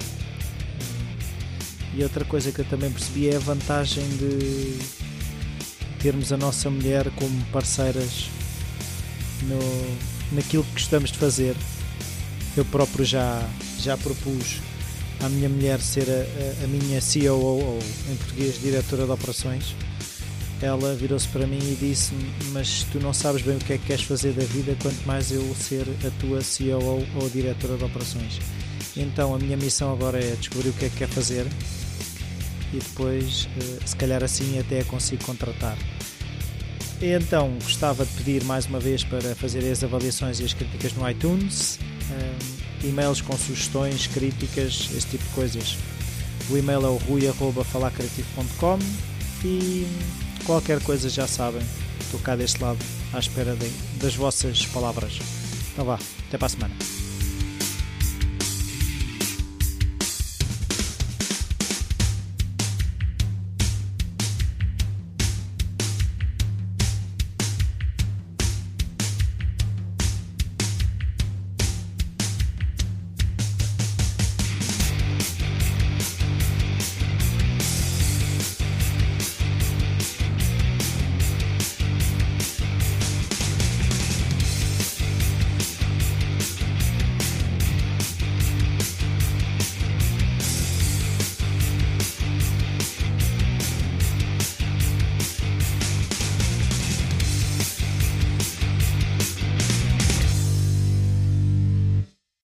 E outra coisa que eu também percebi é a vantagem de termos a nossa mulher como parceiras no, naquilo que gostamos de fazer eu próprio já, já propus à minha mulher ser a, a- a minha COO, ou em português, diretora de operações. Ela virou-se para mim e disse-me: Mas tu não sabes bem o que é que queres fazer da vida, quanto mais eu ser a tua COO ou diretora de operações. Então a minha missão agora é descobrir o que é que quer fazer e depois, eh, se calhar assim, até a consigo contratar. Então, gostava de pedir mais uma vez para fazer as avaliações e as críticas no iTunes, um, e-mails com sugestões, críticas, esse tipo de coisas. O e-mail é o rui.falacreativo.com e qualquer coisa já sabem, estou cá deste lado à espera de- das vossas palavras. Então vá, até para a semana.